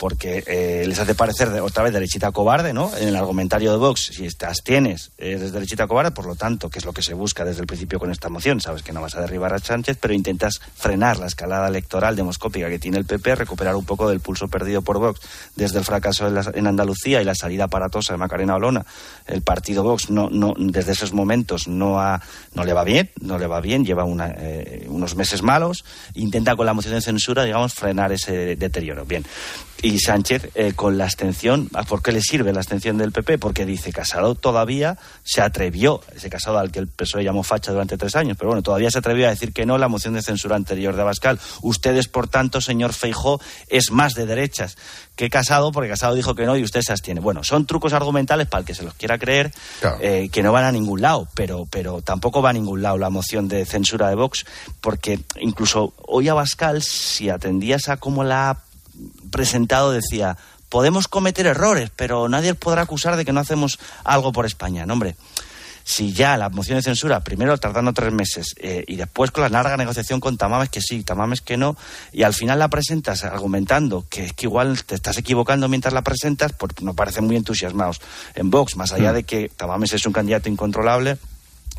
Porque eh, les hace parecer otra vez derechita cobarde, ¿no? En el argumentario de Vox, si estás tienes, eres derechita cobarde, por lo tanto, que es lo que se busca desde el principio con esta moción, sabes que no vas a derribar a Sánchez, pero intentas frenar la escalada electoral demoscópica que tiene el PP, recuperar un poco del pulso perdido por Vox desde el fracaso en, la, en Andalucía y la salida aparatosa de Macarena Olona. El partido Vox no, no, desde esos momentos no, ha, le va bien, no le va bien, lleva una, eh, unos meses malos, intenta con la moción de censura, digamos, frenar ese deterioro. Bien, y Sánchez eh, con la abstención. ¿Por qué le sirve la abstención del PP? Porque dice Casado todavía se atrevió, ese Casado al que el PSOE llamó facha durante tres años, pero bueno, todavía se atrevió a decir que no la moción de censura anterior de Abascal. Ustedes, por tanto, señor Feijó, es más de derechas que Casado, porque Casado dijo que no y usted se abstiene. Bueno, son trucos argumentales para el que se los quiera creer, claro. eh, que no van a ningún lado, pero, pero tampoco va a ningún lado la moción de censura de Vox, porque incluso hoy Abascal, si atendías a cómo la presentado decía, podemos cometer errores, pero nadie podrá acusar de que no hacemos algo por España. No, hombre, si ya la moción de censura, primero tardando tres meses eh, y después con la larga negociación con Tamames que sí, Tamames que no, y al final la presentas argumentando que es que igual te estás equivocando mientras la presentas, pues no parecen muy entusiasmados en Vox, más allá de que Tamames es un candidato incontrolable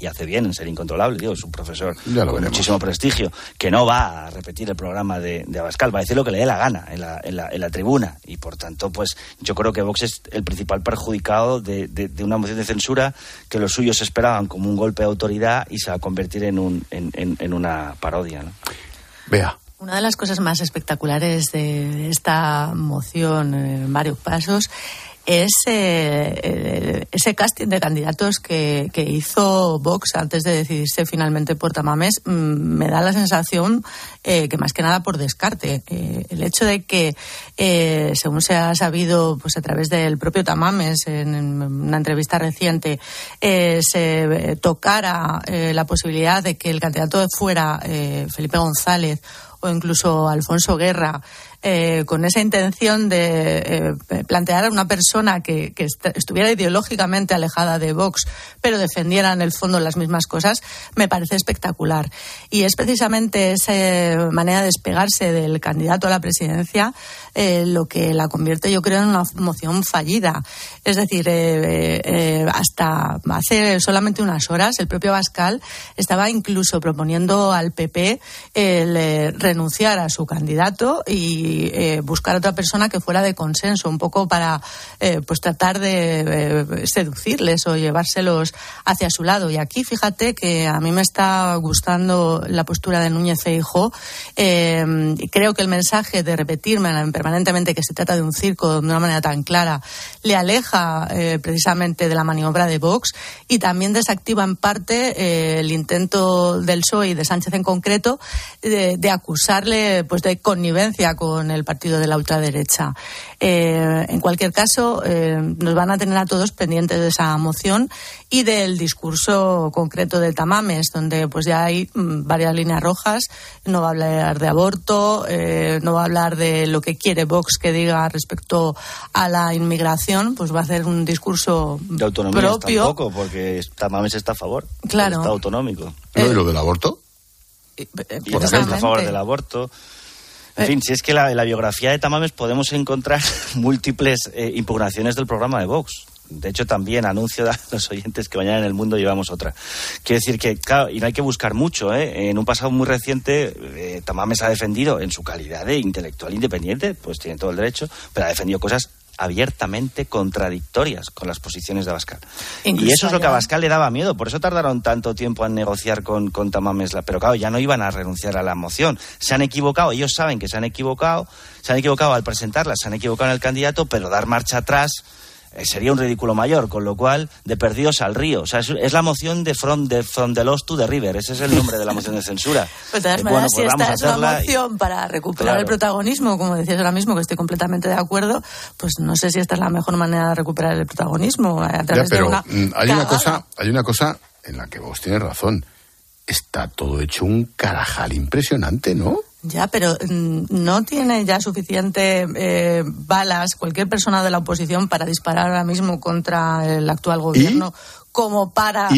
y hace bien en ser incontrolable, digo, es un profesor con muchísimo prestigio, que no va a repetir el programa de, de, Abascal, va a decir lo que le dé la gana en la, en la, en la tribuna. Y por tanto, pues yo creo que Vox es el principal perjudicado de, de, de, una moción de censura que los suyos esperaban como un golpe de autoridad y se va a convertir en, un, en, en, en una parodia. ¿no? Vea. Una de las cosas más espectaculares de esta moción en varios pasos es eh, ese casting de candidatos que, hizo Vox antes de decidirse finalmente por Tamames. Mm, me da la sensación eh, que más que nada por descarte. Eh, el hecho de que, según se ha sabido pues a través del propio Tamames en, una entrevista reciente, se tocara la posibilidad de que el candidato fuera Felipe González o incluso Alfonso Guerra, eh, con esa intención de eh, plantear a una persona que, estuviera ideológicamente alejada de Vox, pero defendiera en el fondo las mismas cosas, me parece espectacular. Y es precisamente esa manera de despegarse del candidato a la presidencia eh, lo que la convierte, yo creo, en una moción fallida. Es decir, hasta hace solamente unas horas, el propio Bascal estaba incluso proponiendo al PP el renunciar a su candidato y eh, buscar otra persona que fuera de consenso, un poco para eh, pues tratar de eh, seducirles o llevárselos hacia su lado. Y aquí fíjate que a mí me está gustando la postura de Núñez Feijóo y creo que el mensaje de repetirme permanentemente que se trata de un circo de una manera tan clara le aleja precisamente de la maniobra de Vox y también desactiva en parte el intento del PSOE y de Sánchez en concreto de, de acusarle pues de connivencia con en el partido de la ultraderecha. Eh, en cualquier caso, eh, nos van a tener a todos pendientes de esa moción y del discurso concreto de Tamames, donde pues ya hay mm, varias líneas rojas. No va a hablar de aborto, eh, no va a hablar de lo que quiere Vox que diga respecto a la inmigración, pues va a hacer un discurso de autonomía propio. tampoco, porque Tamames está a favor. Claro. Está autonómico. ¿No? ¿Y lo del aborto? Porque está a favor del aborto. En fin, si es que la, la biografía de Tamames podemos encontrar múltiples eh, impugnaciones del programa de Vox. De hecho, también anuncio a los oyentes que mañana en el mundo llevamos otra. Quiero decir que, claro, y no hay que buscar mucho, ¿eh? En un pasado muy reciente, eh, Tamames ha defendido, en su calidad de intelectual independiente, pues tiene todo el derecho, pero ha defendido cosas abiertamente contradictorias con las posiciones de Abascal. y eso es lo que a Abascal le daba miedo. Por eso tardaron tanto tiempo en negociar con, con Tamamesla. Pero claro, ya no iban a renunciar a la moción. Se han equivocado, ellos saben que se han equivocado, se han equivocado al presentarla, se han equivocado en el candidato, pero dar marcha atrás sería un ridículo mayor, con lo cual, de perdidos al río. O sea, es, la moción de From, de From the Lost to the River. Ese es el nombre de la moción de censura. Pues de todas eh, maneras, si esta es una moción para recuperar el protagonismo, como decías ahora mismo, que estoy completamente de acuerdo, pues no sé si esta es la mejor manera de recuperar el protagonismo. A través pero de una mm, hay una cosa, hay una cosa en la que vos tienes razón. Está todo hecho un carajal impresionante, ¿no? Ya, pero mm, no tiene ya suficiente eh, balas cualquier persona de la oposición para disparar ahora mismo contra el actual gobierno como para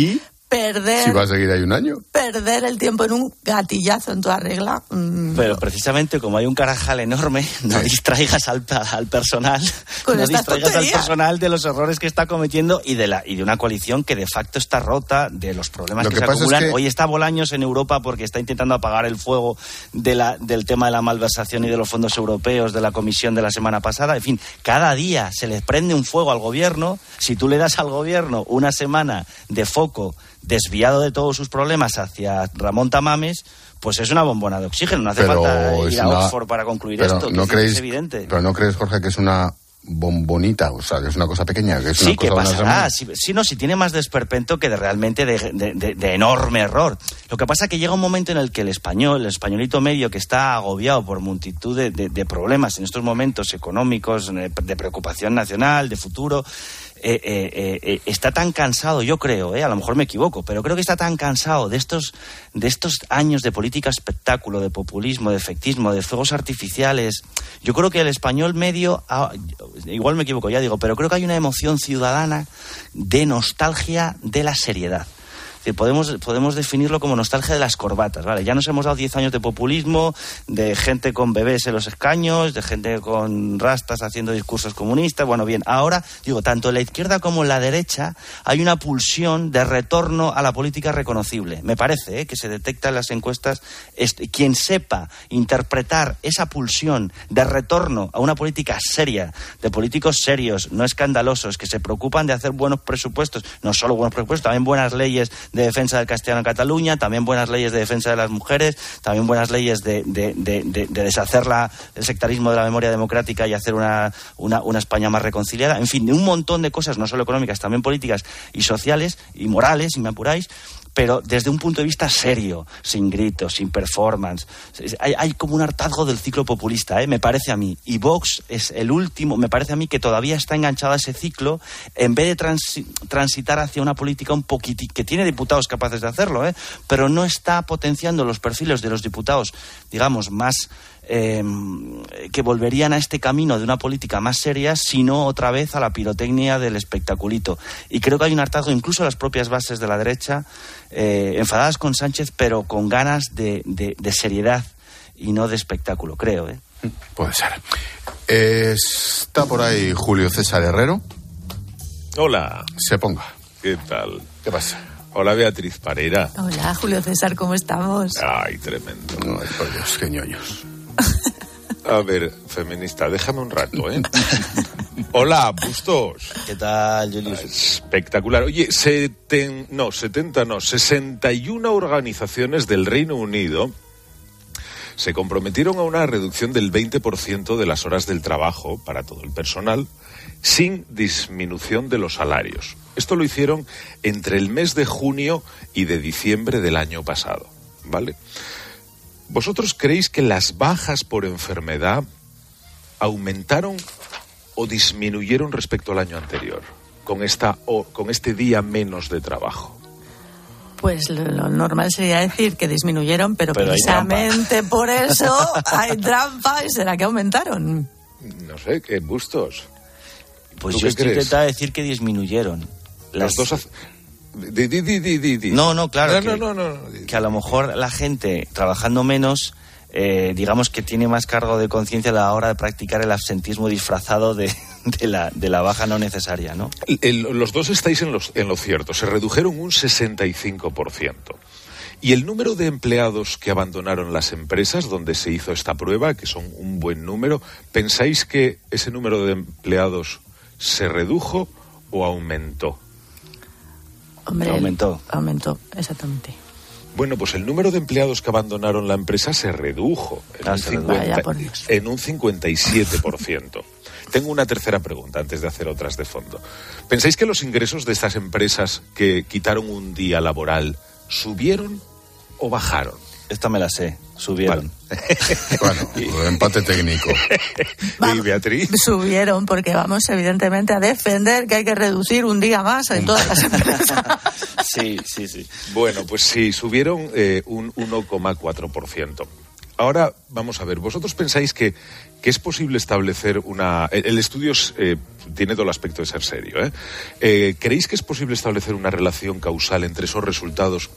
perder. Si va a seguir ahí un año. Perder el tiempo en un gatillazo en toda regla. Mm. Pero precisamente como hay un carajal enorme, no distraigas al, al personal. no distraigas al personal de los errores que está cometiendo y de, la, y de una coalición que de facto está rota, de los problemas que, se acumulan. Hoy está Bolaños en Europa porque está intentando apagar el fuego de la, del tema de la malversación y de los fondos europeos de la comisión de la semana pasada. En fin, cada día se les prende un fuego al gobierno. Si tú le das al gobierno una semana de foco desviado de todos sus problemas hacia Ramón Tamames, pues es una bombona de oxígeno. No hace falta ir a Oxford para concluir esto. No creéis, es evidente. Pero no crees, Jorge, que es una bombonita, o sea, que es una cosa pequeña. Que es sí, una que cosa pasará. Si, no, si tiene más desperpento que de realmente de, enorme error. Lo que pasa es que llega un momento en el que el español, el españolito medio, que está agobiado por multitud de, problemas en estos momentos económicos, de preocupación nacional, de futuro, eh, eh, eh, está tan cansado, yo creo, a lo mejor me equivoco, pero creo que está tan cansado de estos, de estos años de política espectáculo, de populismo, de efectismo, de fuegos artificiales. Yo creo que el español medio, ah, igual me equivoco, ya digo, pero creo que hay una emoción ciudadana de nostalgia de la seriedad podemos, podemos definirlo como nostalgia de las corbatas, ¿vale? Ya nos hemos dado 10 años de populismo, de gente con bebés en los escaños, de gente con rastas haciendo discursos comunistas. Bueno, bien, ahora, digo, tanto en la izquierda como en la derecha hay una pulsión de retorno a la política reconocible. Me parece ¿eh? que se detecta en las encuestas. Quien sepa interpretar esa pulsión de retorno a una política seria, de políticos serios, no escandalosos, que se preocupan de hacer buenos presupuestos, no solo buenos presupuestos, también buenas leyes de defensa del castellano en Cataluña, también buenas leyes de defensa de las mujeres, también buenas leyes de, deshacer el sectarismo de la memoria democrática y hacer una, una, España más reconciliada. En fin, de un montón de cosas, no solo económicas, también políticas y sociales y morales, si me apuráis, pero desde un punto de vista serio, sin gritos, sin performance. Hay, como un hartazgo del ciclo populista, ¿eh? me parece a mí. Y Vox es el último, me parece a mí que todavía está enganchado a ese ciclo, en vez de transitar hacia una política un poquitito, que tiene diputados capaces de hacerlo, ¿eh? pero no está potenciando los perfiles de los diputados, digamos, más Em, que volverían a este camino de una política más seria, sino otra vez a la pirotecnia del espectaculito. Y creo que hay un hartazgo, incluso las propias bases de la derecha, eh, enfadadas con Sánchez, pero con ganas de, seriedad y no de espectáculo, creo. ¿eh? Puede ser. Está por ahí Julio César Herrero. Hola. Se ponga. ¿Qué tal? ¿Qué pasa? Hola Beatriz Pareira. Hola Julio César, ¿cómo estamos? Ay, tremendo. Ay, por Dios, qué ñoños. A ver, feminista, déjame un rato, ¿eh? Hola, Bustos. ¿Qué tal, Julius? Espectacular. Oye, seten... no, 70 no, 61 organizaciones del Reino Unido se comprometieron a una reducción del 20% de las horas del trabajo para todo el personal sin disminución de los salarios. Esto lo hicieron entre el mes de junio y de diciembre del año pasado, ¿vale? ¿Vosotros creéis que las bajas por enfermedad aumentaron o disminuyeron respecto al año anterior con esta o con este día menos de trabajo? Pues lo normal sería decir que disminuyeron, pero, precisamente por eso hay trampa y será que aumentaron. No sé, qué bustos. Pues yo estoy intentando decir que disminuyeron. Las... dos no, no, claro. que, a lo mejor la gente trabajando menos, eh, digamos que tiene más cargo de conciencia a la hora de practicar el absentismo disfrazado de, la, de la baja no necesaria, ¿no? los dos estáis en, los, en lo cierto. Se redujeron un 65%. Y el número de empleados que abandonaron las empresas donde se hizo esta prueba, que son un buen número, ¿pensáis que ese número de empleados se redujo o aumentó? Aumentó. Aumentó, exactamente. Bueno, pues el número de empleados que abandonaron la empresa se redujo en, ah, un, 57%. Tengo una tercera pregunta antes de hacer otras de fondo. ¿Pensáis que los ingresos de estas empresas que quitaron un día laboral subieron o bajaron? Esta me la sé, subieron. bueno, empate técnico. ¿Y Beatriz? Subieron porque vamos evidentemente a defender que hay que reducir un día más en todas las empresas. sí, sí, sí. Bueno, pues sí, subieron eh, un 1,4%. Ahora, vamos a ver, ¿vosotros pensáis que, que es posible establecer una... El, estudio eh, tiene todo el aspecto de ser serio. ¿eh? ¿eh? ¿Creéis que es posible establecer una relación causal entre esos resultados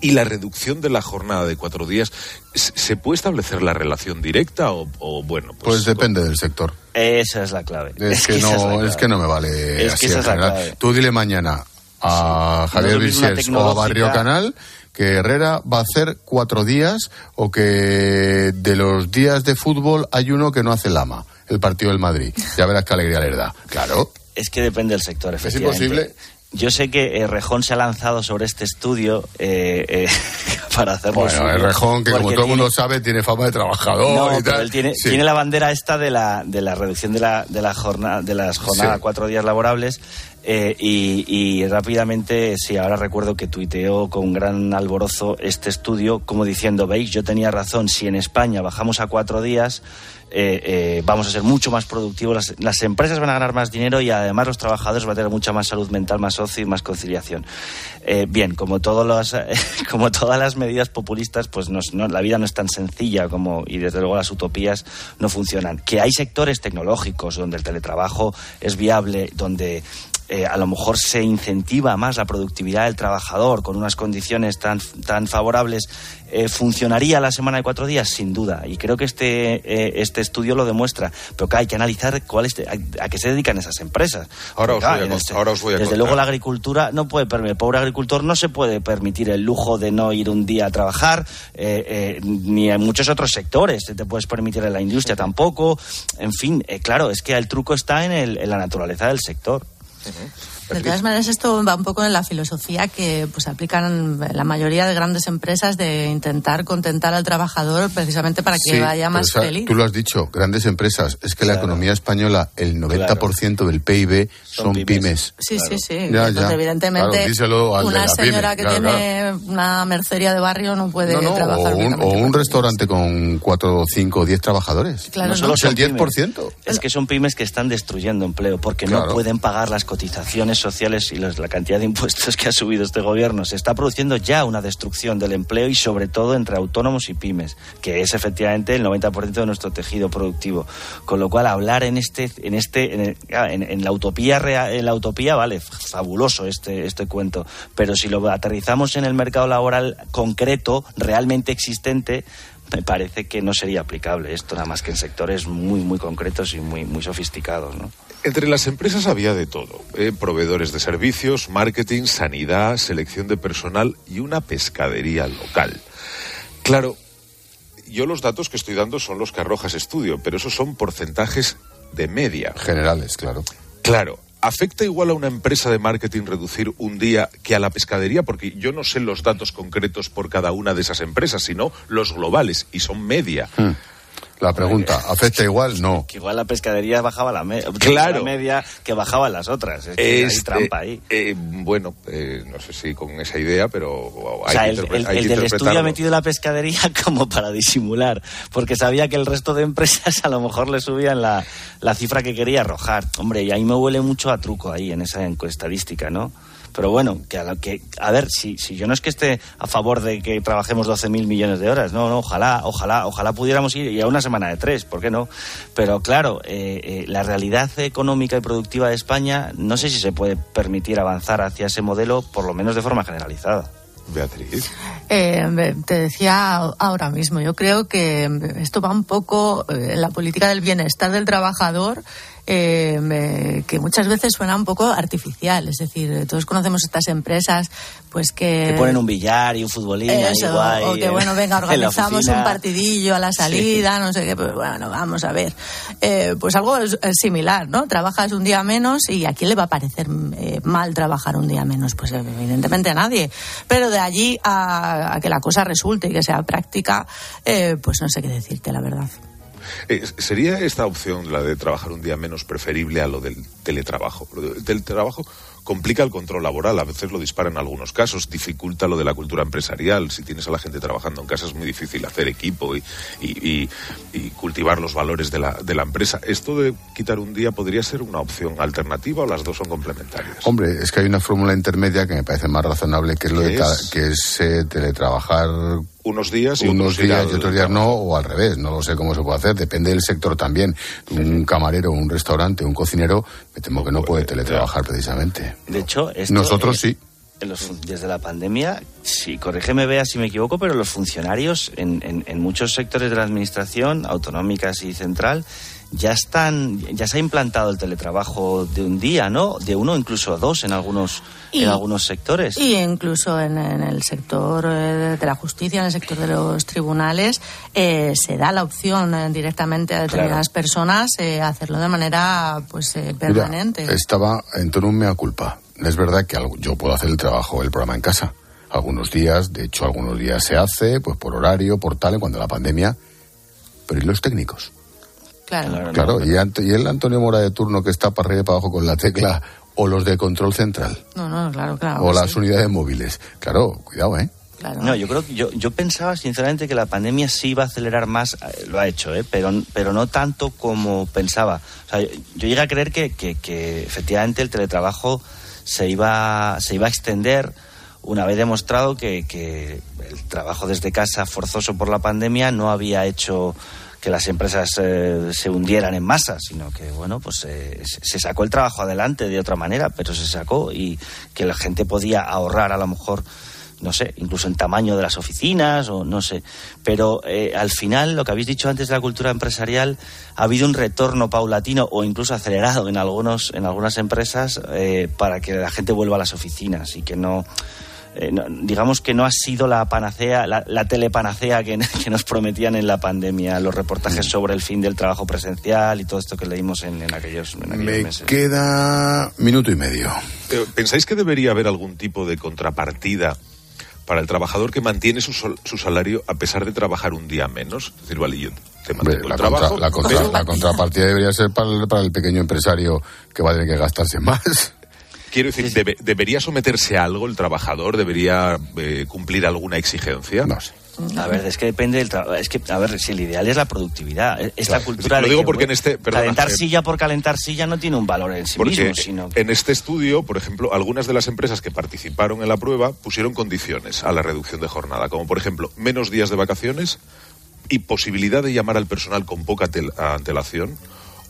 y la reducción de la jornada de cuatro días, ¿se puede establecer la relación directa o, bueno? Pues, pues depende del sector. Esa es la clave. Es, que, no, es que no me vale así en general. Tú dile mañana a Javier Vilches o a Barrio Canal que Herrera va a hacer cuatro días o que de los días de fútbol hay uno que no hace lama, el partido del Madrid. Ya verás qué alegría le da. Claro. Es que depende del sector, efectivamente. ¿Es imposible? Yo sé que eh, Rejón se ha lanzado sobre este estudio eh, eh, para hacerlo. Bueno, Rejón, que como todo el mundo sabe, tiene fama de trabajador y tal. Él tiene, tiene, la bandera esta de la, de la reducción de, la, de, la jornada, de las jornadas a cuatro días laborables. y, y, rápidamente, sí, ahora recuerdo que tuiteó con gran alborozo este estudio, como diciendo, veis, yo tenía razón, si en España bajamos a cuatro días, eh, eh, vamos a ser mucho más productivos, las, empresas van a ganar más dinero y además los trabajadores van a tener mucha más salud mental, más ocio y más conciliación. Eh, bien, como, todos los, como todas las medidas populistas, pues no, la vida no es tan sencilla como, y desde luego las utopías no funcionan. Que hay sectores tecnológicos donde el teletrabajo es viable, donde a lo mejor se incentiva más la productividad del trabajador con unas condiciones tan, tan favorables, eh, ¿funcionaría la semana de cuatro días? Sin duda. Y creo que este, eh, este estudio lo demuestra. Pero que hay que analizar cuál es, a, qué se dedican esas empresas. Ahora, os, voy a, este ahora os voy a Desde luego la agricultura no puede el pobre agricultor no se puede permitir el lujo de no ir un día a trabajar, ni en muchos otros sectores. Te puedes permitir en la industria tampoco. En fin, claro, es que el truco está en, el, en la naturaleza del sector. De todas maneras, esto va un poco en la filosofía que pues aplican la mayoría de grandes empresas de intentar contentar al trabajador precisamente para que vaya más feliz. Tú lo has dicho, grandes empresas. Es que la economía española, el 90% del PIB son, pymes. Sí, sí, sí. evidentemente, una señora que tiene una mercería de barrio no puede trabajar. O un, o un restaurante con 4, 5, 10 trabajadores. Claro, no solo es el 10%. Es que son pymes que están destruyendo empleo porque no pueden pagar las cotizaciones sociales y la cantidad de impuestos que ha subido este gobierno. Se está produciendo ya una destrucción del empleo y sobre todo entre autónomos y pymes, que es efectivamente el 90% de nuestro tejido productivo. Con lo cual hablar en este, en este, en, ah, la utopía en la utopía vale fabuloso este este cuento, pero si lo aterrizamos en el mercado laboral concreto, realmente existente, me parece que no sería aplicable esto, nada más que en sectores muy, muy concretos y muy, muy sofisticados, ¿no? Entre las empresas había de todo, ¿eh? proveedores de servicios, marketing, sanidad, selección de personal y una pescadería local. Claro, yo los datos que estoy dando son los que arrojas estudio, pero esos son porcentajes de media. Generales, claro. Claro, ¿Afecta igual a una empresa de marketing reducir un día que a la pescadería? Porque yo no sé los datos concretos por cada una de esas empresas, sino los globales, y son media. Hmm. La pregunta, ¿afecta igual? No. Que igual la pescadería bajaba la, media que bajaban las otras. Es que hay trampa ahí. Eh, bueno, eh, no sé si con esa idea, pero hay o sea, el, el, del estudio ha metido la pescadería como para disimular, porque sabía que el resto de empresas a lo mejor le subían la, la cifra que quería arrojar. Hombre, y ahí me huele mucho a truco ahí en esa estadística, ¿no? Pero bueno, que a, que, a ver, si, si yo no es que esté a favor de que trabajemos 12.000 millones de horas, no, no, ojalá, ojalá, ojalá pudiéramos ir y a una semana de tres, ¿por qué no? Pero claro, eh, eh, la realidad económica y productiva de España, no sé si se puede permitir avanzar hacia ese modelo, por lo menos de forma generalizada. Beatriz. Eh, te decía ahora mismo, yo creo que esto va un poco en la política del bienestar del trabajador eh, que muchas veces suena un poco artificial. Es decir, todos conocemos estas empresas pues que... Que ponen un billar y un futbolín O que, bueno, venga, organizamos un partidillo a la salida, no sé qué, pues bueno, vamos a ver. Eh, pues algo similar, ¿no? Trabajas un día menos y ¿a quién le va a parecer eh, mal trabajar un día menos? Pues evidentemente a nadie. Pero de allí a, que la cosa resulte y que sea práctica, eh, pues no sé qué decirte, la verdad. Eh, ¿Sería esta opción, la de trabajar un día menos, preferible a lo del teletrabajo? El teletrabajo complica el control laboral, a veces lo dispara en algunos casos, dificulta lo de la cultura empresarial. Si tienes a la gente trabajando en casa es muy difícil hacer equipo y, cultivar los valores de la, de la, empresa. ¿Esto de quitar un día podría ser una opción alternativa o las dos son complementarias? Hombre, es que hay una fórmula intermedia que me parece más razonable, que es, lo de que es eh, teletrabajar unos días y unos días y otros días no, o al revés, no lo sé cómo se puede hacer, depende del sector también. Un camarero, un restaurante, un cocinero, me temo que no puede teletrabajar precisamente. De hecho, nosotros sí. desde la pandemia, sí, corrígeme, vea si me equivoco, pero los funcionarios en, en muchos sectores de la administración, autonómicas y central, ya están, ya se ha implantado el teletrabajo de un día, ¿no? De uno incluso a dos en algunos, en algunos sectores. Y incluso en, el sector eh, de la justicia, en el sector de los tribunales, eh, se da la opción eh, directamente a determinadas personas hacerlo de manera pues permanente. estaba en torno un mea culpa. Es verdad que yo puedo hacer el trabajo, el programa en casa. Algunos días, de hecho, algunos días se hace, pues por horario, por tal, en cuanto a la pandemia. Pero ¿y los técnicos? Claro. Claro, y, el Antonio Mora de turno que está para arriba y para abajo con la tecla, o los de control central. No, no, claro, claro. O las unidades móviles. Claro, cuidado, ¿eh? Claro. No, yo creo que yo, yo pensaba sinceramente que la pandemia sí iba a acelerar más, eh, lo ha hecho, ¿eh? pero, pero no tanto como pensaba. O sea, yo, llegué a creer que, que, efectivamente el teletrabajo se iba, se iba a extender una vez demostrado que, que el trabajo desde casa forzoso por la pandemia no había hecho que las empresas eh, se hundieran en masa, sino que, bueno, pues eh, se sacó el trabajo adelante de otra manera, pero se sacó y que la gente podía ahorrar a lo mejor no sé, incluso en tamaño de las oficinas o no sé. Pero eh, al final, lo que habéis dicho antes de la cultura empresarial, ha habido un retorno paulatino o incluso acelerado en, algunos, en algunas empresas para que la gente vuelva a las oficinas y que no eh, digamos que no ha sido la panacea, la, telepanacea que, que, nos prometían en la pandemia, los reportajes mm. sobre el fin del trabajo presencial y todo esto que leímos en, aquellos, en aquellos Me meses. queda minuto y medio. ¿Pensáis que debería haber algún tipo de contrapartida para el trabajador que mantiene su, su salario a pesar de trabajar un día menos? Es decir, vale, yo te mantengo la, trabajo, la, la, contrapartida debería ser para el, para el, pequeño empresario que va a tener que gastarse más. Quiero decir, ¿debería someterse a algo el trabajador? ¿Debería eh, cumplir alguna exigencia? No sé. A ver, es que depende del trabajo. Es que, a ver, si el ideal es la productividad. Esta cultura. Lo digo porque en este. calentar silla por calentar silla no tiene un valor en sí mismo, sino. En este estudio, por ejemplo, algunas de las empresas que participaron en la prueba pusieron condiciones a la reducción de jornada, como por ejemplo, menos días de vacaciones y posibilidad de llamar al personal con poca antelación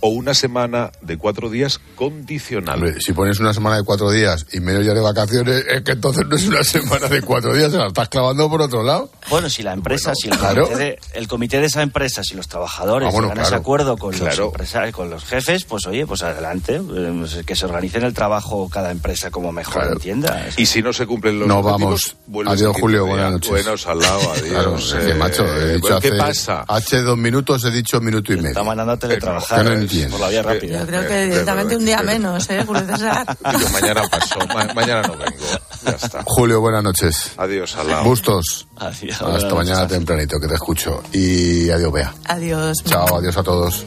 o una semana de cuatro días condicional. si pones una semana de cuatro días y medio día de vacaciones, es que entonces no es una semana de cuatro días, se la estás clavando por otro lado. Bueno, si la empresa, si el, comité de, el, comité de, esa empresa, si los trabajadores ah, ese acuerdo con los empresarios, con los jefes, pues oye, pues adelante, eh, que se organice el trabajo cada empresa como mejor entienda. Y si no se cumplen los no vamos. Adiós, Julio, buenas noches. Buenos al lado, adiós. eh, macho, he dicho ¿Qué pasa? Hace dos minutos he dicho minuto y medio. Está mandando a teletrabajar. Por la vía rápida. Yo creo que directamente un día menos, ¿eh, Julio César? Yo mañana paso, mañana no vengo. Ya está. Julio, buenas noches. Adiós, Alao. Bustos. Adiós. Hasta mañana tempranito, que te escucho. Y adiós, Bea. Adiós. Chao, adiós a todos.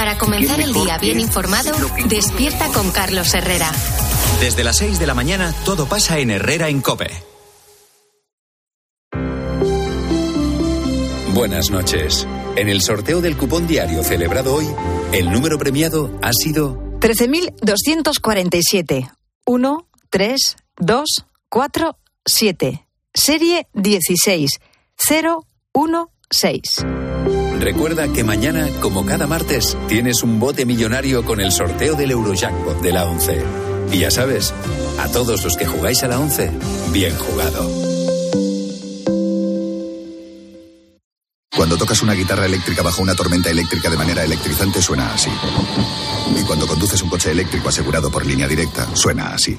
para comenzar el día bien informado, despierta con Carlos Herrera. Desde las 6 de la mañana todo pasa en Herrera en Cope. Buenas noches. En el sorteo del cupón diario celebrado hoy, el número premiado ha sido 13.247. 1, 3, 2, 4, 7. Serie 16. 0, 1, 6. Recuerda que mañana, como cada martes, tienes un bote millonario con el sorteo del Eurojackpot de la 11. Y ya sabes, a todos los que jugáis a la 11, bien jugado. Cuando tocas una guitarra eléctrica bajo una tormenta eléctrica de manera electrizante suena así. Y cuando conduces un coche eléctrico asegurado por línea directa, suena así.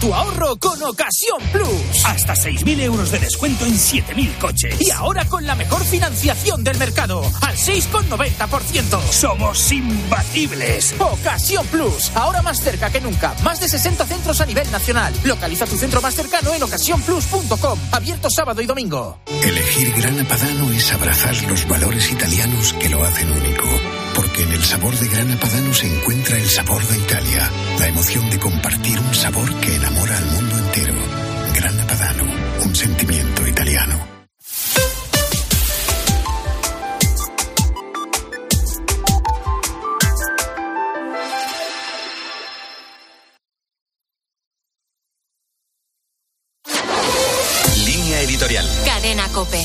Tu ahorro con Ocasión Plus. Hasta 6.000 euros de descuento en 7.000 coches. Y ahora con la mejor financiación del mercado, al 6,90%. Somos imbatibles. Ocasión Plus. Ahora más cerca que nunca. Más de 60 centros a nivel nacional. Localiza tu centro más cercano en ocasiónplus.com. Abierto sábado y domingo. Elegir Gran Padano es abrazar los valores italianos que lo hacen único porque en el sabor de Grana Padano se encuentra el sabor de Italia, la emoción de compartir un sabor que enamora al mundo entero. Grana Padano, un sentimiento italiano. Línea editorial. Cadena Cope.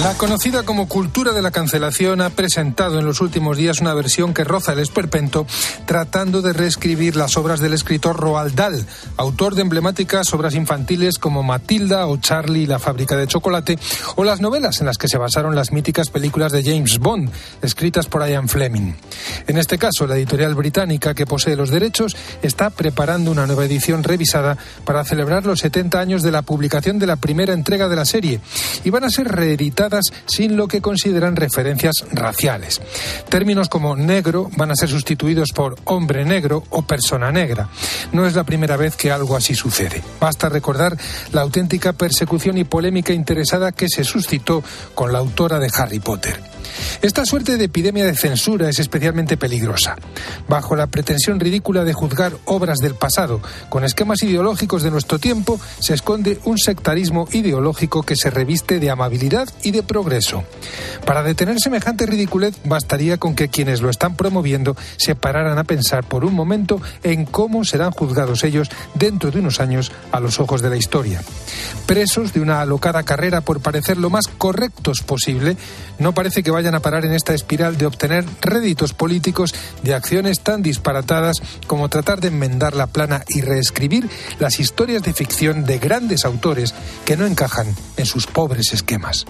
La conocida como cultura de la cancelación ha presentado en los últimos días una versión que roza el esperpento tratando de reescribir las obras del escritor Roald Dahl, autor de emblemáticas obras infantiles como Matilda o Charlie y la fábrica de chocolate o las novelas en las que se basaron las míticas películas de James Bond escritas por Ian Fleming. En este caso, la editorial británica que posee los derechos está preparando una nueva edición revisada para celebrar los 70 años de la publicación de la primera entrega de la serie y van a ser reeditadas sin lo que consideran referencias raciales. Términos como negro van a ser sustituidos por hombre negro o persona negra. No es la primera vez que algo así sucede. Basta recordar la auténtica persecución y polémica interesada que se suscitó con la autora de Harry Potter. Esta suerte de epidemia de censura es especialmente peligrosa. Bajo la pretensión ridícula de juzgar obras del pasado con esquemas ideológicos de nuestro tiempo, se esconde un sectarismo ideológico que se reviste de amabilidad y de progreso. Para detener semejante ridiculez, bastaría con que quienes lo están promoviendo se pararan a pensar por un momento en cómo serán juzgados ellos dentro de unos años a los ojos de la historia. Presos de una alocada carrera por parecer lo más correctos posible, no parece que vayan a parar en esta espiral de obtener réditos políticos de acciones tan disparatadas como tratar de enmendar la plana y reescribir las historias de ficción de grandes autores que no encajan en sus pobres esquemas.